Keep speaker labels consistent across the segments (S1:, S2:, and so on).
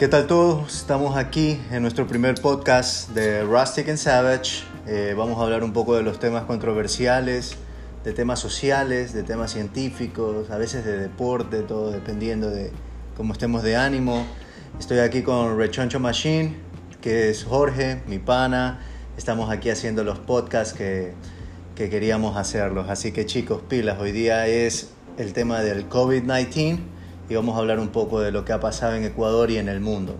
S1: ¿Qué tal todos? Estamos aquí en nuestro primer podcast de Rustic and Savage. Eh, vamos a hablar un poco de los temas controversiales, de temas sociales, de temas científicos, a veces de deporte, todo dependiendo de cómo estemos de ánimo. Estoy aquí con Rechoncho Machine, que es Jorge, mi pana. Estamos aquí haciendo los podcasts que, que queríamos hacerlos. Así que chicos, pilas, hoy día es el tema del COVID-19 y vamos a hablar un poco de lo que ha pasado en Ecuador y en el mundo.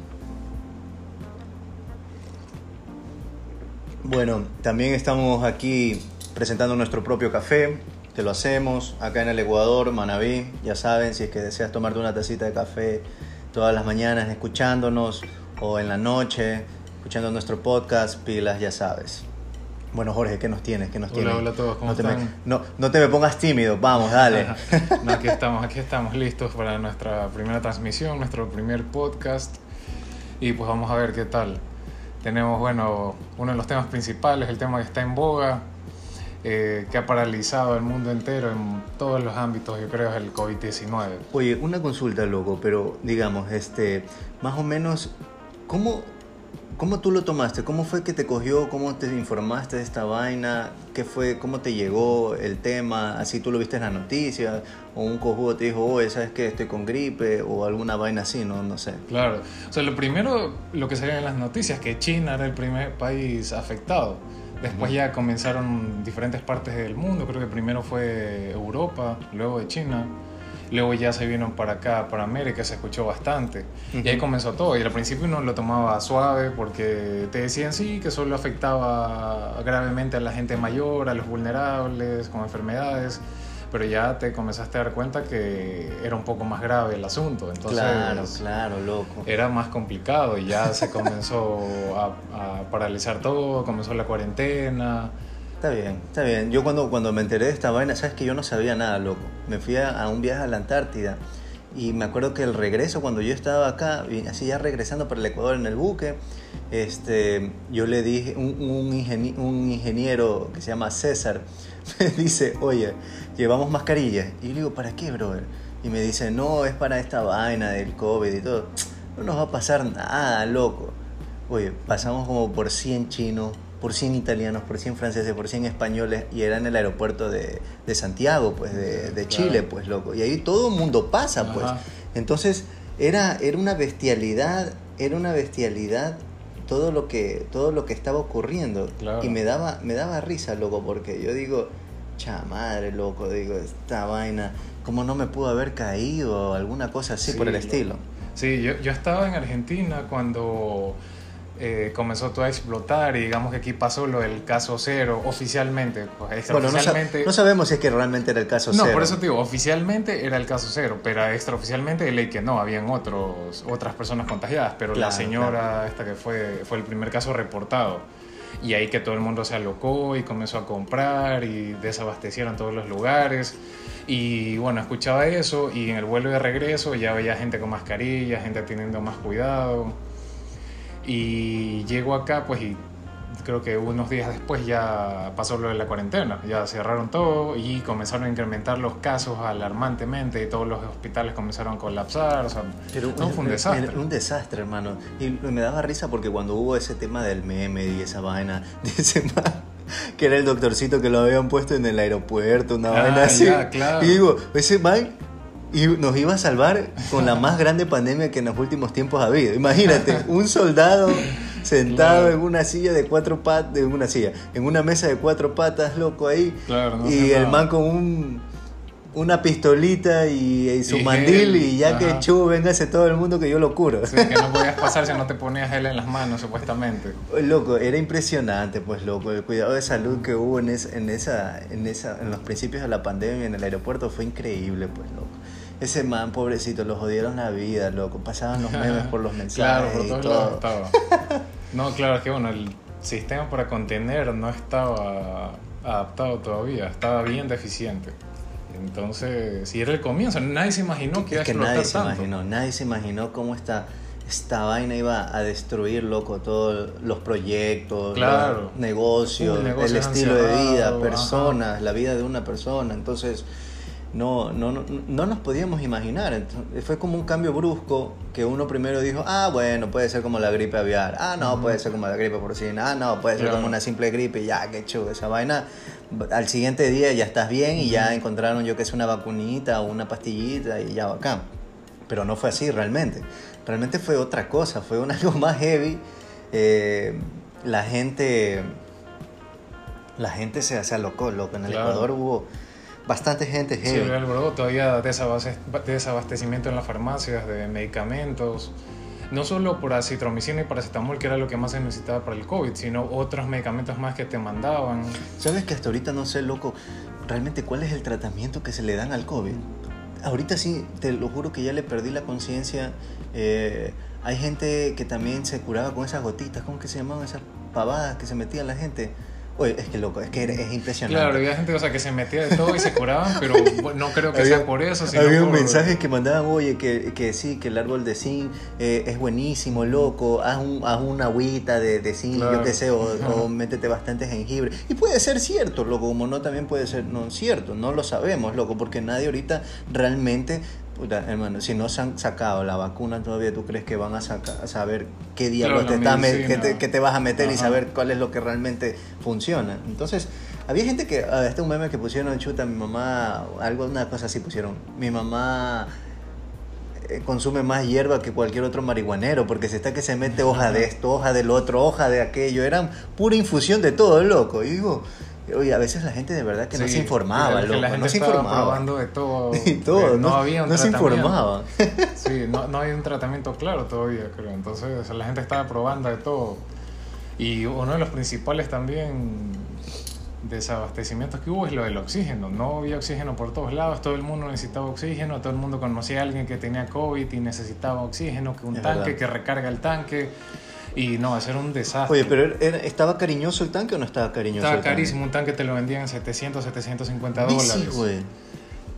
S1: Bueno, también estamos aquí presentando nuestro propio café, que lo hacemos acá en el Ecuador, Manabí. Ya saben, si es que deseas tomarte una tacita de café todas las mañanas escuchándonos o en la noche escuchando nuestro podcast, pilas, ya sabes. Bueno, Jorge, ¿qué nos tienes? ¿Qué nos
S2: Hola,
S1: tienes?
S2: hola a todos, ¿cómo
S1: no te, me,
S2: están?
S1: no, no te me pongas tímido, vamos, dale.
S2: no, aquí estamos, aquí estamos listos para nuestra primera transmisión, nuestro primer podcast. Y pues vamos a ver qué tal. Tenemos, bueno, uno de los temas principales, el tema que está en boga, eh, que ha paralizado el mundo entero en todos los ámbitos, yo creo, es el COVID-19.
S1: Oye, una consulta, loco, pero digamos, este, más o menos, ¿cómo, ¿cómo tú lo tomaste? ¿Cómo fue que te cogió? ¿Cómo te informaste de esta vaina? ¿Qué fue? ¿Cómo te llegó el tema? ¿Así tú lo viste en las noticias? ¿O un cojudo te dijo, oye, ¿sabes qué? Estoy con gripe? ¿O alguna vaina así? No, no sé.
S2: Claro. O sea, lo primero, lo que salía en las noticias, que China era el primer país afectado. Después ya comenzaron diferentes partes del mundo, creo que primero fue Europa, luego de China, luego ya se vino para acá, para América, se escuchó bastante. Y ahí comenzó todo. Y al principio uno lo tomaba suave porque te decían sí, que solo afectaba gravemente a la gente mayor, a los vulnerables, con enfermedades. Pero ya te comenzaste a dar cuenta que era un poco más grave el asunto. Entonces,
S1: claro, claro, loco.
S2: era más complicado y ya se comenzó a, a paralizar todo, comenzó la cuarentena.
S1: Está bien, está bien. Yo cuando, cuando me enteré de esta vaina, sabes que yo no sabía nada, loco. Me fui a, un viaje a la Antártida y me acuerdo que el regreso, cuando yo estaba acá, así ya regresando para el Ecuador en el buque, este, yo le dije, un, un ingeniero que se llama César, me dice, oye, llevamos mascarillas. Y yo le digo, ¿para qué, brother? Y me dice, no, es para esta vaina del COVID y todo. No nos va a pasar nada, loco. Oye, pasamos como por 100 chinos, por 100 italianos, por 100 franceses, por 100 españoles y era en el aeropuerto de, de Santiago, pues, de, de
S2: Claro.
S1: Chile, pues, loco. Y ahí todo el mundo pasa, pues. Entonces, era, era una bestialidad, era una bestialidad todo lo que, todo lo que estaba ocurriendo.
S2: Claro.
S1: Y me daba, me daba risa, loco, porque yo digo, cha madre, loco, digo, esta vaina, ¿cómo no me pudo haber caído alguna cosa así
S2: Sí,
S1: por el estilo?
S2: Sí, yo, yo estaba en Argentina cuando eh, comenzó todo a explotar y digamos que aquí pasó lo del caso cero oficialmente. Pues
S1: Bueno, no, no sabemos si es que realmente era el caso
S2: No,
S1: cero.
S2: por eso te digo, oficialmente era el caso cero, pero extraoficialmente de ley que no, habían otros, otras personas contagiadas, pero
S1: Claro,
S2: la señora esta que fue, fue el primer caso reportado. Y ahí que todo el mundo se alocó y comenzó a comprar y desabastecieron todos los lugares. Y bueno, escuchaba eso y en el vuelo de regreso ya veía gente con mascarilla, gente teniendo más cuidado. Y llego acá, pues, y creo que unos días después ya pasó lo de la cuarentena. Ya cerraron todo y comenzaron a incrementar los casos alarmantemente y todos los hospitales comenzaron a colapsar. O sea,
S1: Pero
S2: no, fue un
S1: era-
S2: desastre.
S1: era un desastre, hermano. Y me daba risa porque cuando hubo ese tema del meme y esa vaina man, que era el doctorcito que lo habían puesto en el aeropuerto, una
S2: Ah,
S1: vaina así.
S2: ya, claro.
S1: Y digo, ese man y nos iba a salvar con la más grande pandemia que en los últimos tiempos ha habido. Imagínate, un soldado sentado
S2: Claro.
S1: en una silla de cuatro patas, en una silla, en una mesa de cuatro patas, loco ahí.
S2: Claro, no
S1: y el
S2: nada.
S1: man con un una pistolita y, y su
S2: Y
S1: mandil
S2: gel,
S1: y ya que
S2: ajá.
S1: chu, véngase todo el mundo que yo lo curo.
S2: Sí, que no podías pasar si no te ponías gel en las manos, supuestamente.
S1: Loco, era impresionante, pues loco, el cuidado de salud que hubo en, es- en, esa, en, esa, en los principios de la pandemia en el aeropuerto fue increíble, pues loco. Ese man, pobrecito, lo jodieron la vida, loco. Pasaban los memes por los
S2: Claro,
S1: mensajes
S2: por
S1: y
S2: todos
S1: todo.
S2: lados estaba. No, claro, es que bueno, el sistema para contener no estaba adaptado todavía, estaba bien deficiente. Entonces, si era el comienzo, nadie se imaginó que iba a
S1: que nadie se
S2: tanto.
S1: imaginó, nadie se imaginó cómo esta, esta vaina iba a destruir, loco, todos los proyectos,
S2: Claro.
S1: los negocios, el estilo de vida, personas, la vida de una persona. Entonces, no, no, no, no nos podíamos imaginar. Entonces, fue como un cambio brusco que uno primero dijo, ah, bueno, puede ser como la gripe aviar, ah, no, puede ser como la gripe porcina, ah, no, puede ser
S2: Claro.
S1: como una simple gripe, ya, qué chulo, esa vaina. Al siguiente día ya estás bien y ya encontraron, yo que sé, una vacunita o una pastillita y ya bacán. Pero no fue así realmente. Realmente fue otra cosa, fue un algo más heavy. Eh, la gente la gente se, se alocó, loco. En el
S2: Claro.
S1: Ecuador hubo bastante gente
S2: Sí,
S1: heavy.
S2: había alboroto, había desabaste- desabastecimiento en las farmacias de medicamentos. No solo por acitromicina y paracetamol, que era lo que más se necesitaba para el COVID, sino otros medicamentos más que te mandaban.
S1: ¿Sabes que hasta ahorita no sé, loco, realmente cuál es el tratamiento que se le dan al COVID? Ahorita sí, te lo juro que ya le perdí la conciencia. Eh, hay gente que también se curaba con esas gotitas, ¿cómo que se llamaban esas pavadas que se metían la gente? Oye, es que loco, es que es impresionante.
S2: Claro, había gente o sea, que se metía de todo y se curaban, pero no creo que
S1: Había-
S2: sea por eso, sino
S1: Había un
S2: por-
S1: mensaje que mandaban, oye, que, que sí, que el árbol de zinc eh, es buenísimo, loco, haz, un, haz una agüita de, de zinc, yo qué sé, o métete bastante jengibre. Y puede ser cierto, loco, como no también puede ser no cierto, no lo sabemos, loco, porque nadie ahorita realmente, puta, hermano, si no se han sacado la vacuna todavía, ¿tú crees que van a, saca- a saber qué diablos
S2: Claro,
S1: te, estás que te, que te vas a meter y saber cuál es lo que realmente funciona? Entonces... Había gente que, ah, este es un meme que pusieron, chuta, mi mamá, algo, una cosa así pusieron, mi mamá eh, consume más hierba que cualquier otro marihuanero, porque se está que se mete hoja de esto, hoja del otro, hoja de aquello, eran pura infusión de todo, loco. Y digo, oye, a veces la gente de verdad que no se informaba, loco,
S2: la gente
S1: no se
S2: estaba
S1: informaba.
S2: probando de todo.
S1: Todo,
S2: que
S1: no,
S2: había un
S1: no se informaba.
S2: Sí, no, no había un tratamiento claro todavía, creo. Entonces la gente estaba probando de todo. Y uno de los principales también desabastecimientos que hubo es lo del oxígeno. No había oxígeno por todos lados, todo el mundo necesitaba oxígeno, todo el mundo conocía a alguien que tenía COVID y necesitaba oxígeno, que un
S1: Es
S2: tanque,
S1: verdad.
S2: que recarga el tanque. Y no, hacer un desastre.
S1: Oye, pero era- ¿estaba cariñoso el tanque o no estaba cariñoso?
S2: Estaba
S1: el tanque?
S2: carísimo, un tanque te lo vendían en 700, 750
S1: Bici,
S2: dólares.
S1: güey.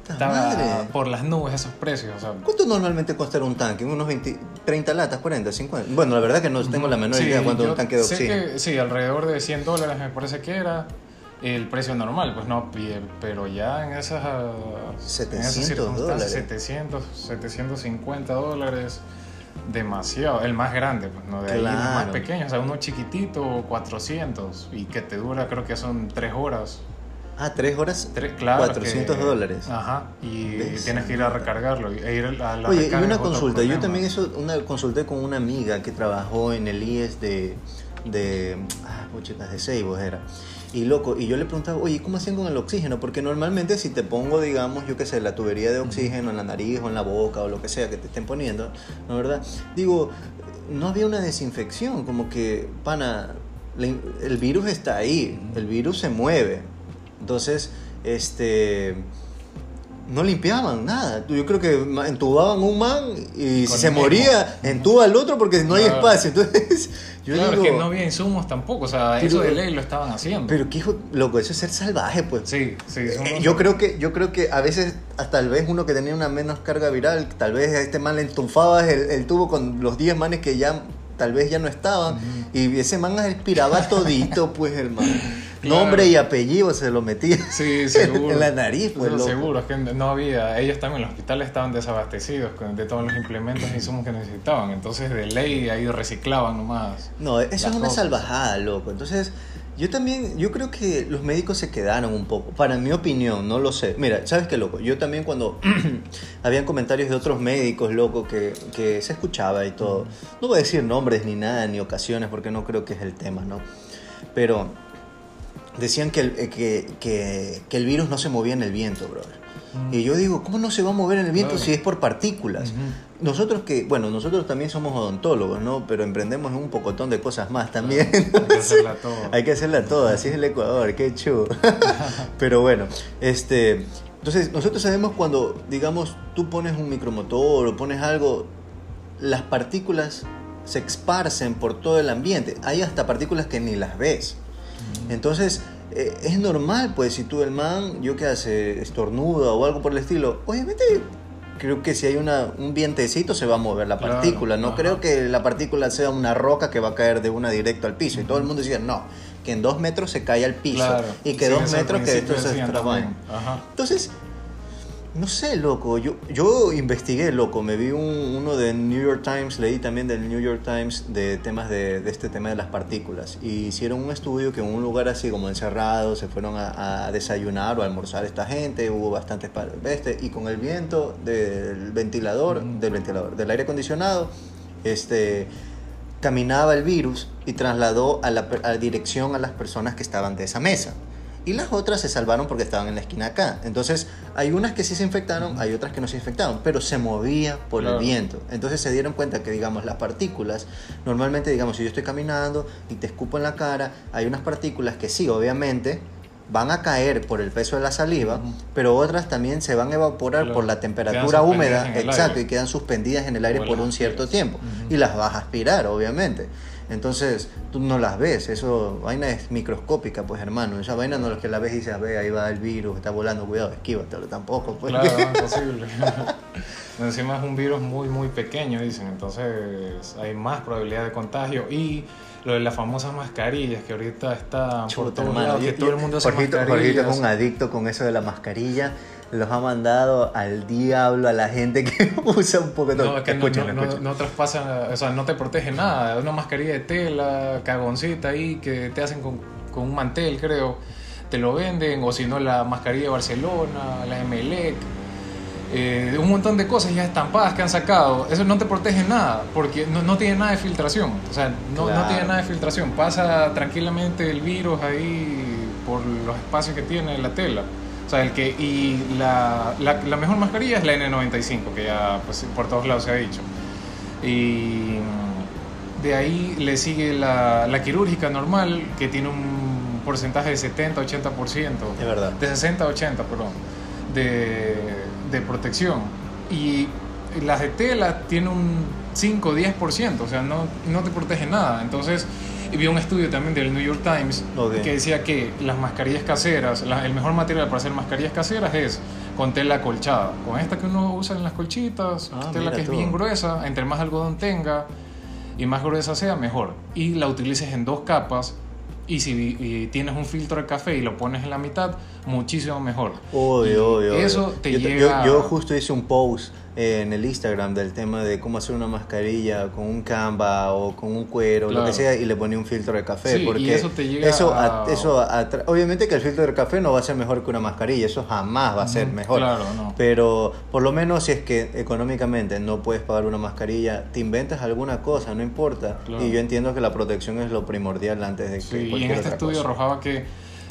S1: ¡Ta
S2: Estaba
S1: madre!
S2: por las nubes esos precios. O sea,
S1: ¿Cuánto normalmente costará un tanque? ¿Unos 20, 30 latas, 40, 50? Bueno, la verdad que no tengo la menor
S2: Sí,
S1: idea cuánto un tanque de oxígeno.
S2: que sí, alrededor de 100 dólares me parece que era el precio normal, pues no, pero ya en esas, ah, en esas
S1: 700
S2: circunstancias,
S1: dólares.
S2: 700, 750 dólares, demasiado, el más grande, pues no, de ahí los más
S1: Claro.
S2: pequeños, o sea, uno chiquitito, 400, y que te dura creo que son 3 horas.
S1: Ah, tres horas,
S2: Tres- claro
S1: 400
S2: que-
S1: dólares.
S2: Ajá, y
S1: Ves,
S2: tienes que ir a recargarlo. E ir a la
S1: Oye, y una consulta. Yo también eso, una consulté con una amiga que trabajó en el IES de, de, ah, puchitas, de Seibos era. Y loco, y yo le preguntaba, oye, ¿cómo hacían con el oxígeno? Porque normalmente si te pongo, digamos, yo qué sé, la tubería de oxígeno en la nariz o en la boca o lo que sea que te estén poniendo, ¿no verdad? Digo, no había una desinfección, como que, pana, el virus está ahí, el virus se mueve. Entonces, este no limpiaban nada. Yo creo que entubaban un man y si se
S2: mismo.
S1: moría, entuba al otro porque no hay espacio. Entonces, yo
S2: claro,
S1: digo,
S2: es que no había insumos tampoco, o sea,
S1: Pero-
S2: eso de ley lo estaban haciendo.
S1: pero qué hijo, loco, eso es ser salvaje, pues.
S2: sí, sí,
S1: Eh, yo creo que yo creo que a veces hasta tal vez uno que tenía una menos carga viral, tal vez a este man le entufabas el, el tubo con los 10 manes que ya tal vez ya no estaban y ese man aspiraba todito, pues el man.
S2: Claro.
S1: Nombre y apellido se lo metía
S2: Sí, seguro.
S1: en la nariz, pues
S2: Eso seguro, es que no había, ellos también, los hospitales estaban desabastecidos de todos los implementos e insumos que necesitaban, entonces de ley ahí reciclaban nomás.
S1: No, eso es una
S2: cosas.
S1: salvajada, loco. Entonces, yo también, yo creo que los médicos se quedaron un poco, para mi opinión, no lo sé. Mira, ¿sabes qué, loco? Yo también cuando habían comentarios de otros médicos, loco, que, que se escuchaba y todo. No voy a decir nombres ni nada, ni ocasiones, porque no creo que es el tema, ¿no? Pero decían que el, eh, que, que, que el virus no se movía en el viento, brother.
S2: Mm.
S1: Y yo digo, ¿cómo no se va a mover en el viento
S2: Claro.
S1: si es por partículas? Nosotros que, bueno, nosotros también somos odontólogos, ¿no? Pero emprendemos en un pocotón de cosas más también.
S2: Hay que hacerla todo.
S1: Hay que hacerla toda, así es el Ecuador, qué chulo. Pero bueno, este, entonces nosotros sabemos cuando, digamos, tú pones un micromotor o pones algo, las partículas se esparcen por todo el ambiente. Hay hasta partículas que ni las ves. Entonces, eh, es normal, pues, si tú el man, yo qué hace, estornuda o algo por el estilo, obviamente creo que si hay una, un vientecito se va a mover la
S2: Claro,
S1: partícula. No
S2: ajá.
S1: creo que la partícula sea una roca que va a caer de una directo al piso. Y todo el mundo decía, no, que en dos metros se cae al piso.
S2: Claro.
S1: Y que
S2: Sí,
S1: dos metros que esto se.
S2: Ajá.
S1: Entonces, No sé, loco. Yo, yo investigué, loco. Me vi un- uno de New York Times, leí también del New York Times de temas de, de este tema de las partículas. Y hicieron un estudio que en un lugar así como encerrado se fueron a, a desayunar o a almorzar esta gente. Hubo bastantes este, y con el viento del ventilador, del ventilador, del aire acondicionado, este caminaba el virus y trasladó a la, a la dirección a las personas que estaban de esa mesa. Y las otras se salvaron porque estaban en la esquina acá. Entonces, hay unas que sí se infectaron, hay otras que no se infectaron, pero se movía por
S2: Claro.
S1: el viento. Entonces se dieron cuenta que, digamos, las partículas, normalmente, digamos, si yo estoy caminando y te escupo en la cara, hay unas partículas que sí, obviamente, van a caer por el peso de la saliva, pero otras también se van a evaporar
S2: Claro.
S1: por la temperatura húmeda, exacto,
S2: aire.
S1: y quedan suspendidas en el aire por un cierto tiempo. Y las vas a aspirar, obviamente. Entonces, tú no las ves, eso, vaina es microscópica, pues hermano. Esa vaina no es que la ves y dices, ve, ahí va el virus, está volando, cuidado, esquívatelo tampoco, pues.
S2: Claro, imposible. Encima es un virus muy, muy pequeño, dicen. Entonces hay más probabilidad de contagio. Y lo de las famosas mascarillas que ahorita está por todos
S1: hermano,
S2: lados, que
S1: yo-
S2: todo el mundo
S1: Jorgito, Jorgito es un adicto con eso de la mascarilla. Los ha mandado al diablo a la gente que usa un poco de
S2: No, es que no, no, no, no traspasa, o sea, no te protege nada. Una mascarilla de tela, cagoncita ahí, que te hacen con, con un mantel, creo. Te lo venden, o si no, la mascarilla de Barcelona, la Emelec. eh, un montón de cosas ya estampadas que han sacado. Eso no te protege nada, porque no, no tiene nada de filtración. O sea, no, no tiene nada de filtración. Pasa tranquilamente el virus ahí por los espacios que tiene la tela. O sea, el que, y la, la, la mejor mascarilla es la N95, que ya pues, por todos lados se ha dicho. Y de ahí le sigue la, la quirúrgica normal, que tiene un porcentaje de 70-80%.
S1: Es verdad.
S2: De 60 a 80, perdón, de, de protección. Y las de tela tienen un 5 o 10%, o sea, no, no te protege nada. Entonces, vi un estudio también del New York Times
S1: Ok.
S2: que decía que las mascarillas caseras, la- el mejor material para hacer mascarillas caseras es con tela colchada. Con esta que uno usa en las colchitas,
S1: Ah,
S2: tela que es
S1: tú.
S2: bien gruesa, entre más algodón tenga y más gruesa sea, mejor. Y la utilices en dos capas. Y si y tienes un filtro de café y lo pones en la mitad, muchísimo mejor. Y
S1: Obvio, obvio.
S2: Eso
S1: obvio.
S2: te
S1: yo,
S2: llega.
S1: yo, yo justo hice un post en el Instagram del tema de cómo hacer una mascarilla con un Canva o con un cuero, lo
S2: Claro.
S1: que sea, y le ponía un filtro de café.
S2: Sí, y
S1: porque
S2: eso te llega
S1: eso
S2: a-
S1: eso atra- obviamente que el filtro de café no va a ser mejor que una mascarilla, eso jamás va a ser mejor.
S2: claro, no.
S1: Pero por lo menos si es que económicamente no puedes pagar una mascarilla, te inventas alguna cosa, no importa.
S2: Claro.
S1: Y yo entiendo que la protección es lo primordial antes de que
S2: Sí, y en este estudio arrojaba que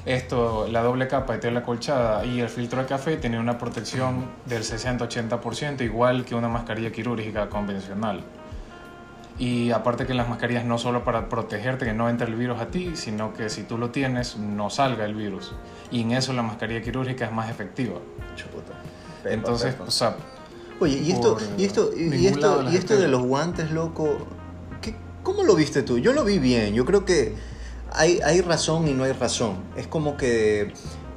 S2: esto, la doble capa de tela colchada y el filtro de café tenía una protección del 60-80%, igual que una mascarilla quirúrgica convencional. Y aparte que las mascarillas no solo para protegerte que no entre el virus a ti, sino que si tú lo tienes no salga el virus. Y en eso la mascarilla quirúrgica es más efectiva.
S1: Chuta. Pepa,
S2: Entonces,
S1: pepa.
S2: o sea,
S1: Oye, y esto, y esto, y esto, y esto de los guantes, loco, ¿qué, ¿cómo lo viste tú? Yo lo vi bien, yo creo que hay, hay razón y no hay razón. Es como que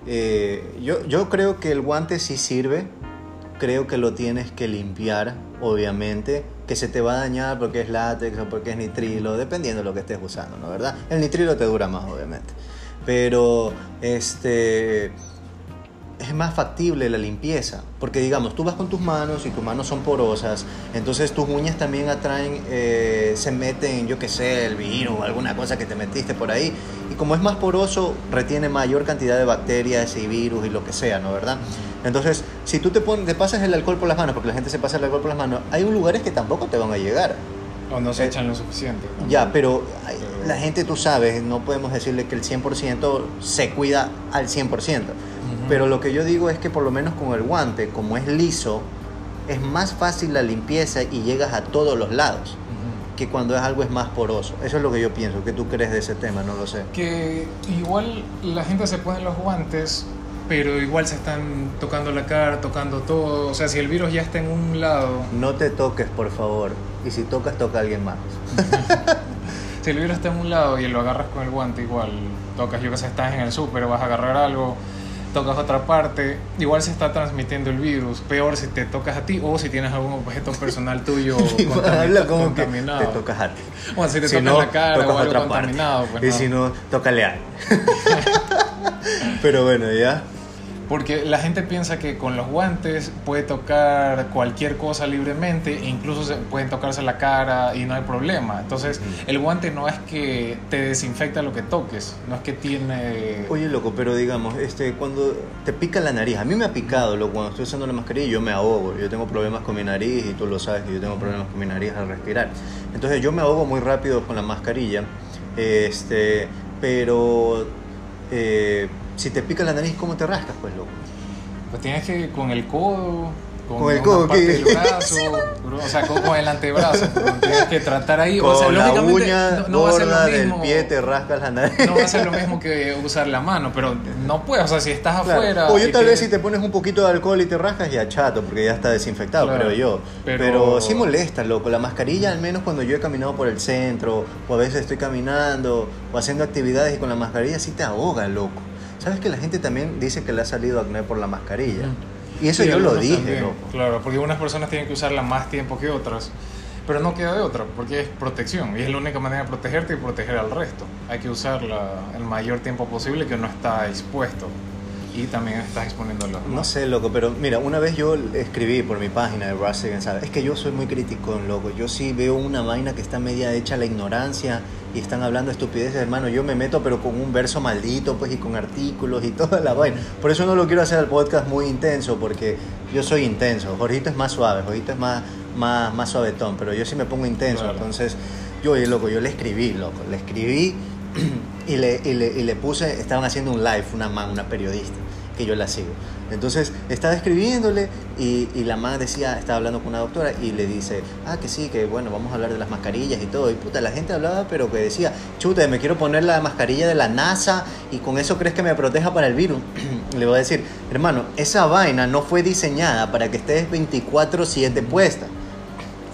S1: eh, yo, yo creo que el guante sí sirve, creo que lo tienes que limpiar, obviamente, que se te va a dañar porque es látex o porque es nitrilo, dependiendo de lo que estés usando, ¿no? ¿Verdad? El nitrilo te dura más, obviamente. Pero, este es más factible la limpieza. Porque digamos, tú vas con tus manos y tus manos son porosas, entonces tus uñas también atraen, eh, se meten, yo qué sé, el virus o alguna cosa que te metiste por ahí. Y como es más poroso, retiene mayor cantidad de bacterias y virus y lo que sea, ¿no? ¿Verdad? Entonces, si tú te, pones, te pasas el alcohol por las manos, porque la gente se pasa el alcohol por las manos, hay lugares que tampoco te van a llegar.
S2: o no se
S1: Eh,
S2: echan lo suficiente. ¿no?
S1: Ya, pero la gente, tú sabes, no podemos decirle que el 100% se cuida al 100%. Pero lo que yo digo es que por lo menos con el guante, como es liso, es más fácil la limpieza y llegas a todos los lados que cuando es algo es más poroso. Eso es lo que yo pienso. ¿Qué tú crees de ese tema? No lo sé.
S2: que igual la gente se pone los guantes, pero igual se están tocando la cara, tocando todo. O sea, si el virus ya está en un lado,
S1: No te toques, por favor. Y si tocas, toca a alguien más.
S2: si el virus está en un lado y lo agarras con el guante, igual tocas, yo que sé, estás en el súper, vas a agarrar algo, tocas otra parte, igual se está transmitiendo el virus. Peor si te tocas a ti o si tienes algún objeto personal tuyo
S1: Igual
S2: contami-
S1: habla como que
S2: contaminado.
S1: te tocas a ti.
S2: Bueno, si te
S1: si
S2: tocas
S1: no,
S2: la cara
S1: tocas
S2: o algo
S1: otra parte.
S2: contaminado, pues
S1: y
S2: no.
S1: si no, tócale a. Pero bueno, ya.
S2: Porque la gente piensa que con los guantes puede tocar cualquier cosa libremente e incluso se pueden tocarse la cara y no hay problema. Entonces, el guante no es que te desinfecta lo que toques, no es que tiene...
S1: Oye, loco, pero digamos, este, cuando te pica la nariz, a mí me ha picado, loco, cuando estoy usando la mascarilla yo me ahogo, yo tengo problemas con mi nariz y tú lo sabes que yo tengo problemas con mi nariz al respirar. Entonces yo me ahogo muy rápido con la mascarilla, este, pero eh, si te pica la nariz, ¿cómo te rascas, pues, loco?
S2: Pues tienes que con el codo, con,
S1: Con el
S2: una
S1: codo,
S2: parte
S1: ¿qué?
S2: del brazo, o sea, con, con el antebrazo. Tienes que tratar ahí.
S1: Con
S2: o sea,
S1: la
S2: lógicamente
S1: uña
S2: no, no va a ser lo
S1: del
S2: mismo.
S1: pie te rascas la nariz.
S2: No va a ser lo mismo que usar la mano, pero no puedes, o sea, si estás
S1: Claro.
S2: afuera.
S1: O yo tal vez si te pones un poquito de alcohol y te rascas ya chato, porque ya está desinfectado,
S2: Claro.
S1: creo yo. Pero...
S2: Pero-
S1: sí molesta, loco. La mascarilla, al menos cuando yo he caminado por el centro, o a veces estoy caminando, o haciendo actividades y con la mascarilla, sí te ahoga, loco. ¿Sabes que la gente también dice que le ha salido acné por la mascarilla? Y eso
S2: Sí,
S1: yo lo dije,
S2: también,
S1: loco.
S2: Claro, porque unas personas tienen que usarla más tiempo que otras, pero no queda de otra, porque es protección y es la única manera de protegerte y proteger al resto. Hay que usarla el mayor tiempo posible que no está expuesto y también estás los
S1: No
S2: demás.
S1: sé, loco, pero mira, una vez yo escribí por mi página de Russell. Es que yo soy muy crítico, loco. Yo sí veo una vaina que está media hecha a la ignorancia y están hablando estupideces, hermano. Yo me meto, pero con un verso maldito, pues, y con artículos y toda la vaina. Por eso no lo quiero hacer el podcast muy intenso, porque yo soy intenso. Jorgito es más suave, Jorgito es más, más, más suavetón, pero yo sí me pongo intenso.
S2: Claro.
S1: Entonces, yo, oye, loco, yo le escribí, loco. Le escribí y le, y le, y le puse, estaban haciendo un live, una man, una periodista, que yo la sigo. Entonces estaba escribiéndole y, la man decía, estaba hablando con una doctora y le dice, ah, que sí, que bueno, vamos a hablar de las mascarillas y todo. Y puta, la gente hablaba, pero que decía, chuta, me quiero poner la mascarilla de la NASA y con eso crees que me proteja para el virus. le voy a decir, hermano, esa vaina no fue diseñada para que estés 24/7 puesta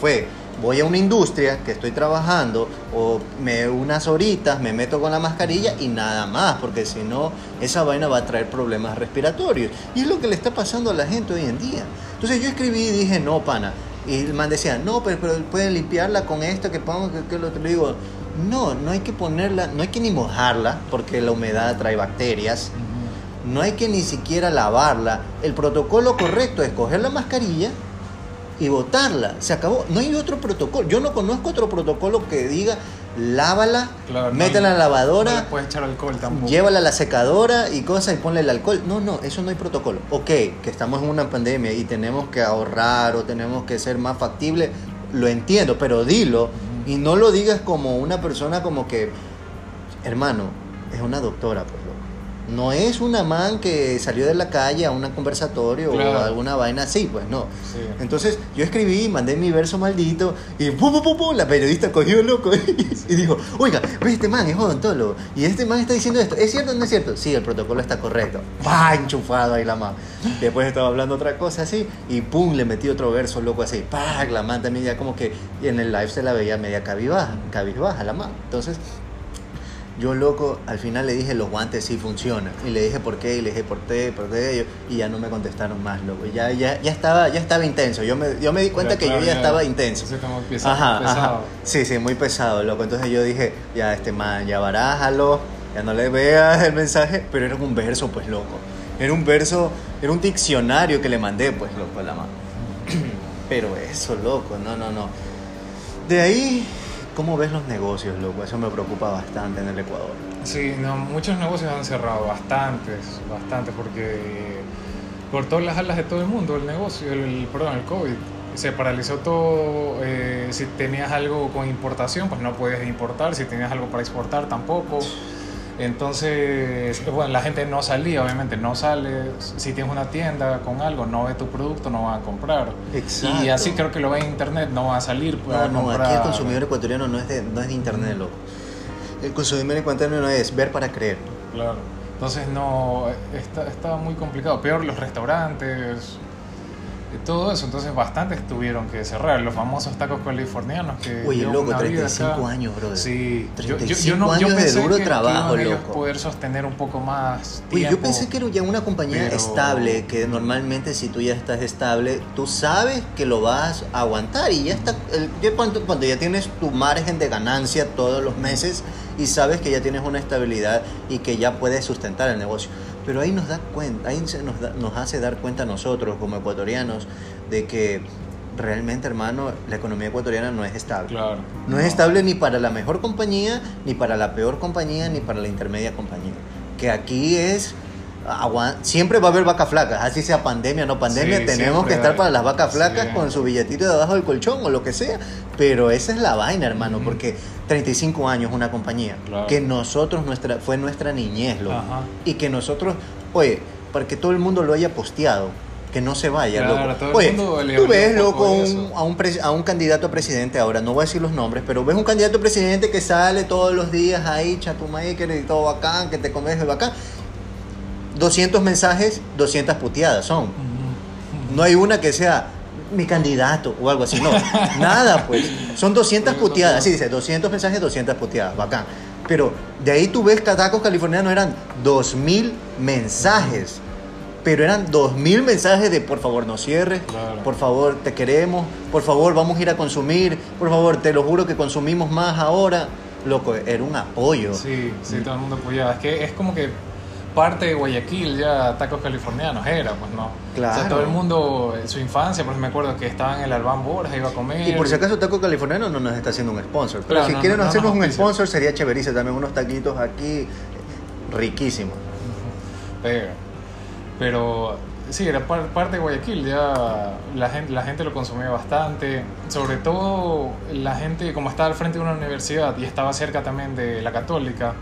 S1: fue voy a una industria que estoy trabajando o me unas horitas me meto con la mascarilla y nada más porque si no esa vaina va a traer problemas respiratorios. Y es lo que le está pasando a la gente hoy en día. Entonces yo escribí y dije no pana y el man decía no pero, pero pueden limpiarla con esto que pongo que, que lo otro". Le digo no no hay que ponerla no hay que ni mojarla porque la humedad trae bacterias. No hay que ni siquiera lavarla. El protocolo correcto es coger la mascarilla y botarla. Se acabó. No hay otro protocolo. Yo no conozco otro protocolo que diga lávala,
S2: Claro, no
S1: métela en la
S2: No
S1: lavadora,
S2: le puedes echar alcohol tampoco.
S1: llévala a la secadora y cosas y ponle el alcohol. No, no, eso no hay protocolo. Ok, que estamos en una pandemia y tenemos que ahorrar o tenemos que ser más factible, lo entiendo, pero dilo y no lo digas como una persona como que, hermano, es una doctora, pues. No es una man que salió de la calle a un conversatorio
S2: Claro.
S1: o alguna vaina así, pues no.
S2: Sí.
S1: Entonces yo escribí, mandé mi verso maldito y ¡pum, pum, pum, pum! la periodista cogió loco y dijo, oiga, ve este man es odontólogo y este man está diciendo esto, ¿es cierto o no es cierto? Sí, el protocolo está correcto. ¡Pah! Enchufado ahí la man. Después estaba hablando otra cosa así y ¡pum! le metí otro verso loco así. ¡Pah! La man también ya como que en el live se la veía media cabizbaja, cabizbaja la man. Entonces yo loco, al final le dije los guantes sí funcionan. Y le dije por qué, y le dije por qué, por qué, y ya no me contestaron más, loco. Ya, ya, ya estaba, ya estaba intenso. Yo me, yo me di cuenta que
S2: claro,
S1: yo ya
S2: ya.
S1: estaba intenso.
S2: Como pesado,
S1: Ajá, ajá.
S2: pesado.
S1: Sí, sí, muy pesado, loco. Entonces yo dije, ya este man, ya barájalo, ya no le veas el mensaje, pero era un verso, pues loco. Era un verso, era un diccionario que le mandé, pues loco, a la mano. Pero eso, loco, no, no, no. De ahí, ¿cómo ves los negocios, loco? Eso me preocupa bastante en el Ecuador.
S2: Sí, no, muchos negocios han cerrado, bastantes, bastantes, porque cortó las alas de todo el mundo el negocio, el, el- perdón, el COVID. Se paralizó todo, eh, si tenías algo con importación, pues no podías importar, si tenías algo para exportar tampoco. Entonces, bueno, la gente no salía, obviamente, no sale. Si tienes una tienda con algo, no ve tu producto, no van a comprar.
S1: Exacto.
S2: Y así creo que lo ve en internet, no va a salir. pues,
S1: No,
S2: a
S1: no,
S2: comprar.
S1: aquí el consumidor ecuatoriano no es de, no es de internet, loco. El consumidor ecuatoriano es ver para creer.
S2: Claro. Entonces no, está, está muy complicado. Peor los restaurantes, eh, todo eso. Entonces bastantes tuvieron que cerrar. Los famosos tacos californianos que...
S1: Oye, loco,
S2: una vida
S1: 35
S2: acá.
S1: años, brother.
S2: Sí. Yo- yo- yo
S1: 35
S2: no- yo
S1: años de
S2: pensé
S1: duro
S2: que- que
S1: trabajo,
S2: ellos
S1: loco.
S2: poder sostener un poco más
S1: Oye, yo
S2: tiempo.
S1: pensé que era ya una compañía
S2: pero-
S1: estable, que normalmente si tú ya estás estable, tú sabes que lo vas a aguantar y ya está, el- cuando, cuando ya tienes tu margen de ganancia todos los meses y sabes que ya tienes una estabilidad y que ya puedes sustentar el negocio. Pero ahí nos da cuenta, ahí se nos, da- nos hace dar cuenta a nosotros como ecuatorianos de que realmente, hermano, la economía ecuatoriana no es estable.
S2: Claro.
S1: No es estable ni para la mejor compañía, ni para la peor compañía, ni para la intermedia compañía. Que aquí es... Siempre va a haber vacas flacas, así sea pandemia o no pandemia,
S2: Sí,
S1: tenemos que estar
S2: hay.
S1: para las vacas flacas
S2: Sí.
S1: con su billetito debajo del colchón o lo que sea. Pero esa es la vaina, hermano, porque 35 años una compañía,
S2: Claro.
S1: que nosotros, nuestra, fue nuestra niñez, loco.
S2: Ajá.
S1: Y que nosotros, oye, para que todo el mundo lo haya posteado, que no se vaya,
S2: Claro,
S1: loco. Oye, tú ves, loco,
S2: de
S1: un- a un, pres- a un candidato a presidente ahora, no voy a decir los nombres, pero ves un candidato a presidente que sale todos los días ahí, chatumaker y todo bacán, que te comes el bacán. 200 mensajes, 200 puteadas son. No hay una que sea mi candidato o algo así, no. Nada, pues. Son 200
S2: Porque son
S1: puteadas, así dice, 200 mensajes, 200 puteadas, bacán. Pero de ahí tú ves que Tacos Californianos eran 2000 mensajes. Pero eran 2000 mensajes de por favor no cierres,
S2: Claro.
S1: por favor te queremos, por favor vamos a ir a consumir, por favor te lo juro que consumimos más ahora. Loco, era un apoyo.
S2: Sí, sí, todo el mundo apoyaba. Es que es como que parte de Guayaquil ya tacos californianos era, pues no. O
S1: Claro.
S2: sea, todo el mundo, en su infancia, por ejemplo, me acuerdo que estaba en el Albán Borja, iba a comer.
S1: Y por si acaso Taco Californiano no nos está haciendo un sponsor. Pero
S2: Claro,
S1: si
S2: no,
S1: quieren
S2: no, no
S1: hacernos
S2: nos
S1: un sponsor sería chéverísimo también unos taquitos aquí riquísimos.
S2: Pega. Pero sí, era par- parte de Guayaquil, ya la gente, la gente lo consumía bastante, sobre todo la gente, como estaba al frente de una universidad y estaba cerca también de la católica,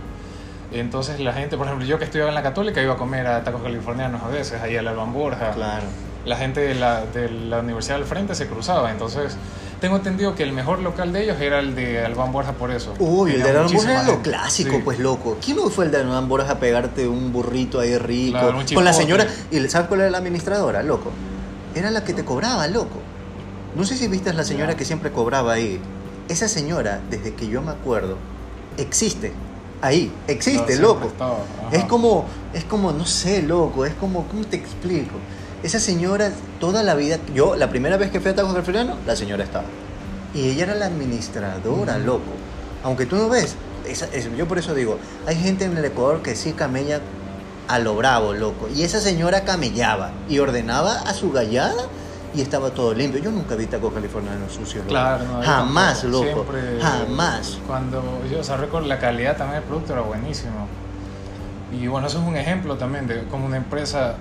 S2: entonces la gente, por ejemplo, yo que estudiaba en la católica iba a comer a tacos californianos a veces, ahí al Alban Borja.
S1: Claro.
S2: La gente de la, de la universidad al frente se cruzaba, entonces tengo entendido que el mejor local de ellos era el de Alban Borja por eso.
S1: Uy, el de Alban
S2: muchísima
S1: Borja es lo clásico,
S2: Sí.
S1: pues loco. ¿Quién no fue el de Alban Borja a pegarte un burrito ahí rico?
S2: Claro,
S1: con la señora. ¿Y sabes cuál era la administradora, loco? Era la que te cobraba, loco. No sé si viste a la señora que siempre cobraba ahí. Esa señora, desde que yo me acuerdo, existe. Ahí, existe, loco. Es como, es como, no sé, loco, es como, ¿cómo te explico? Esa señora, toda la vida, yo, la primera vez que fui a Tacos Californiano, la señora estaba. Y ella era la administradora, loco. Aunque tú no ves, esa- es- yo por eso digo, hay gente en el Ecuador que sí camella a lo bravo, loco. Y esa señora camellaba y ordenaba a su gallada y estaba todo limpio. Yo nunca vi tacos californianos sucios.
S2: Claro, no,
S1: Jamás,
S2: tampoco.
S1: loco.
S2: Siempre-
S1: Jamás.
S2: Cuando yo, o sea, recuerdo la calidad también del producto era buenísimo. Y bueno, eso es un ejemplo también de cómo una empresa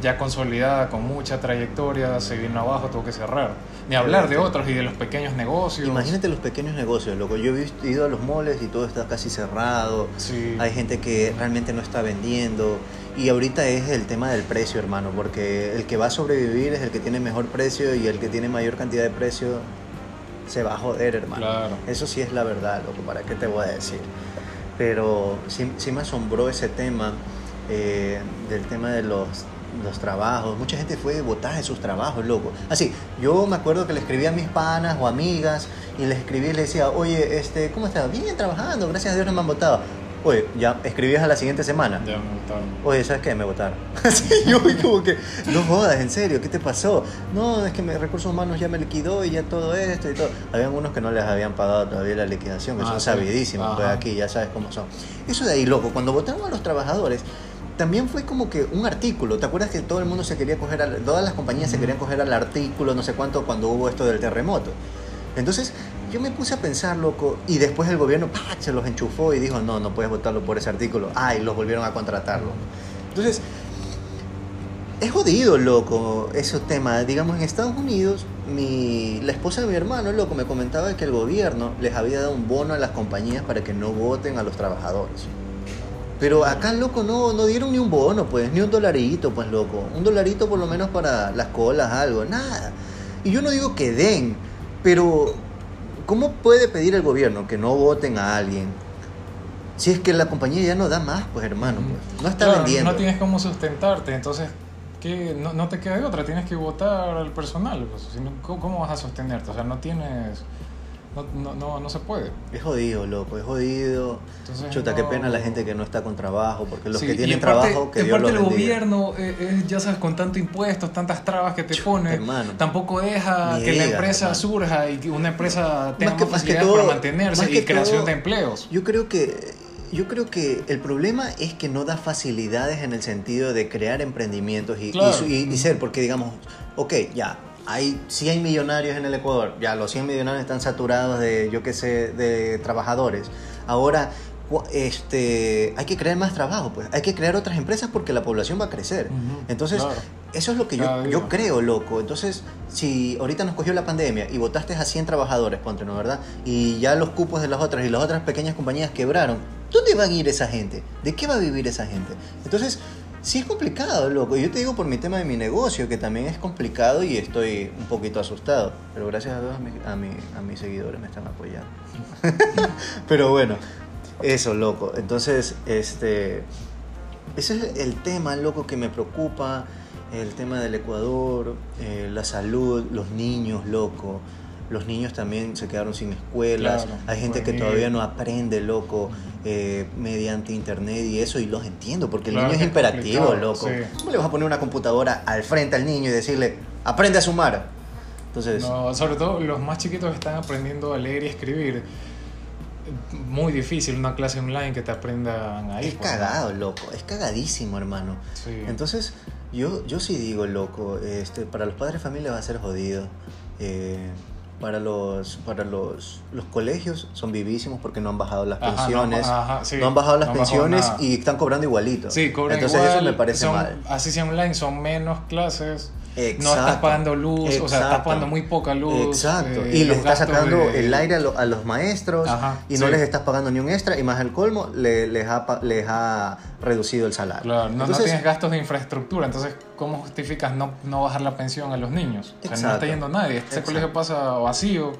S2: ya consolidada, con mucha trayectoria, se vino abajo, tuvo que cerrar. Ni hablar de otros y de los pequeños negocios.
S1: Imagínate los pequeños negocios, loco. Yo he visto- ido a los moles y todo está casi cerrado.
S2: Sí.
S1: Hay gente que realmente no está vendiendo. Y ahorita es el tema del precio, hermano, porque el que va a sobrevivir es el que tiene mejor precio y el que tiene mayor cantidad de precio se va a joder, hermano.
S2: Claro.
S1: Eso sí es la verdad, loco, ¿para qué te voy a decir? Pero sí, sí me asombró ese tema eh, del tema de los, los trabajos. Mucha gente fue votar en sus trabajos, loco. Así, yo me acuerdo que le escribía a mis panas o amigas y les escribía y les decía, oye, este, ¿cómo estás? Bien trabajando, gracias a Dios no me han votado. Oye, ya escribías a la siguiente semana.
S2: Ya me gustaron.
S1: Oye, ¿sabes qué? Me votaron. Así yo como que, no jodas, en serio, ¿qué te pasó? No, es que me, Recursos Humanos ya me liquidó y ya todo esto y todo. Habían unos que no les habían pagado todavía la liquidación, que
S2: Ah,
S1: son
S2: sí.
S1: sabidísimos, pues
S2: Ajá.
S1: aquí ya sabes cómo son. Eso de ahí, loco, cuando votaron a los trabajadores, también fue como que un artículo. ¿Te acuerdas que todo el mundo se quería coger, al- todas las compañías se querían coger al artículo, no sé cuánto, cuando hubo esto del terremoto? Entonces, yo me puse a pensar, loco, y después el gobierno ¡pac! se los enchufó y dijo, no, no puedes votarlo por ese artículo. Ah, y los volvieron a contratarlo. Entonces, es jodido, loco, ese tema. Digamos, en Estados Unidos, mi, la esposa de mi hermano, loco, me comentaba que el gobierno les había dado un bono a las compañías para que no voten a los trabajadores. Pero acá, loco, no, no dieron ni un bono, pues, ni un dolarito, pues, loco. Un dolarito por lo menos para las colas, algo, nada. Y yo no digo que den, pero ¿cómo puede pedir el gobierno que no voten a alguien? Si es que la compañía ya no da más, pues, hermano, pues. No está
S2: Claro,
S1: vendiendo.
S2: No tienes cómo sustentarte, entonces ¿qué? No, no te queda de otra, tienes que votar al personal. pues, si no, ¿cómo, cómo vas a sostenerte? O sea, no tienes No, no, no, no se puede.
S1: Es jodido, loco, es jodido.
S2: Entonces,
S1: Chuta, qué
S2: no-
S1: pena la gente que no está con trabajo, porque los
S2: Sí,
S1: que
S2: y
S1: tienen
S2: en parte-
S1: trabajo, que
S2: en
S1: Dios
S2: parte
S1: los
S2: el gobierno, eh, eh, ya sabes, con tanto impuestos, tantas trabas que te
S1: Chuta,
S2: pone,
S1: hermano.
S2: tampoco deja
S1: Ni
S2: que la empresa
S1: hermano.
S2: surja y que una empresa tenga
S1: que-
S2: más,
S1: que todo-
S2: para mantenerse
S1: más
S2: y
S1: que
S2: creación
S1: todo-
S2: de empleos.
S1: Yo creo que yo creo que el problema es que no da facilidades en el sentido de crear emprendimientos y, y
S2: Claro.
S1: y- y ser, porque digamos, ok, ya, hay 100 millonarios en el Ecuador, ya los 100 millonarios están saturados de, yo qué sé, de trabajadores. Ahora, este, hay que crear más trabajo, pues, hay que crear otras empresas porque la población va a crecer.
S2: Ujú,
S1: Entonces,
S2: claro.
S1: eso es lo que yo, yo creo, loco. Entonces, si ahorita nos cogió la pandemia y votaste a 100 trabajadores, ponte, ¿no? ¿Verdad? Y ya los cupos de las otras y las otras pequeñas compañías quebraron, ¿dónde van a ir esa gente? ¿De qué va a vivir esa gente? Entonces, sí es complicado, loco. Yo te digo por mi tema de mi negocio, que también es complicado y estoy un poquito asustado. Pero gracias a mi- a, mi- a mis seguidores me están apoyando. Pero bueno, eso, loco. Entonces, este... Ese es el tema, loco, que me preocupa, el tema del Ecuador, eh, la salud, los niños, loco. Los niños también se quedaron sin escuelas.
S2: Claro,
S1: Hay gente que todavía no aprende, loco, eh, mediante internet y eso, y los entiendo, porque el
S2: Claro
S1: niño es imperativo, loco.
S2: sí.
S1: ¿Cómo le vas a poner una computadora al frente al niño y decirle, aprende a sumar? Entonces,
S2: No, sobre todo los más chiquitos están aprendiendo a leer y escribir. Muy difícil una clase online que te aprendan ahí.
S1: es
S2: pues, ¿no?
S1: cagado, loco. Es cagadísimo, hermano.
S2: Sí.
S1: Entonces, yo, yo sí digo, loco, este, para los padres de familia va a ser jodido. Eh, para los, para los, los colegios son vivísimos porque no han bajado las
S2: Ajá,
S1: pensiones. No,
S2: ajá, sí,
S1: han bajado las
S2: no han bajado
S1: pensiones
S2: nada.
S1: y están cobrando igualito.
S2: Sí, cobran
S1: Entonces
S2: igual,
S1: eso me parece
S2: son-
S1: mal.
S2: Así sea online, son menos clases. No estás pagando luz, o sea, estás pagando muy poca luz.
S1: Exacto.
S2: eh,
S1: y les estás sacando
S2: de-
S1: el aire a, lo- a los maestros
S2: Ajá,
S1: y no
S2: sí.
S1: les estás pagando ni un extra y más el colmo le- les, ha, les ha reducido el salario.
S2: Claro, no, no
S1: Entonces,
S2: tienes gastos de infraestructura, entonces, ¿cómo justificas no, no bajar la pensión a los niños? O sea, no está yendo nadie. Este
S1: Exacto.
S2: colegio pasa vacío,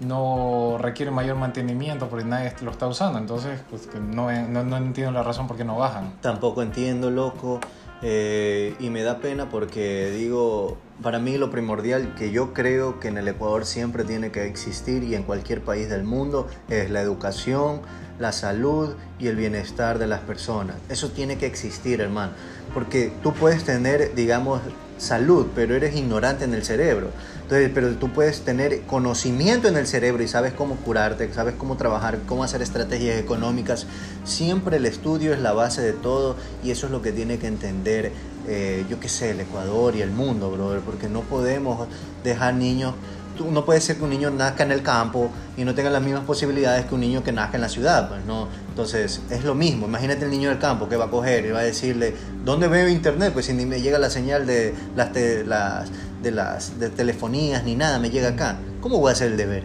S2: no requiere mayor mantenimiento porque nadie lo está usando, entonces, pues no, no, no entiendo la razón por qué no bajan.
S1: Tampoco entiendo, loco. Eh, y me da pena porque digo, para mí lo primordial que yo creo que en el Ecuador siempre tiene que existir y en cualquier país del mundo es la educación, la salud y el bienestar de las personas. Eso tiene que existir, hermano. Porque tú puedes tener, digamos, salud, pero eres ignorante en el cerebro. Entonces, pero tú puedes tener conocimiento en el cerebro y sabes cómo curarte, sabes cómo trabajar, cómo hacer estrategias económicas. Siempre el estudio es la base de todo y eso es lo que tiene que entender, eh, yo qué sé, el Ecuador y el mundo, brother, porque no podemos dejar niños. Tú- No puede ser que un niño nazca en el campo y no tenga las mismas posibilidades que un niño que nazca en la ciudad, pues no. Entonces es lo mismo. Imagínate el niño del campo que va a coger y va a decirle, ¿dónde veo internet? Pues si ni me llega la señal de las, te- las, de las de telefonías ni nada me llega acá. ¿Cómo voy a hacer el deber?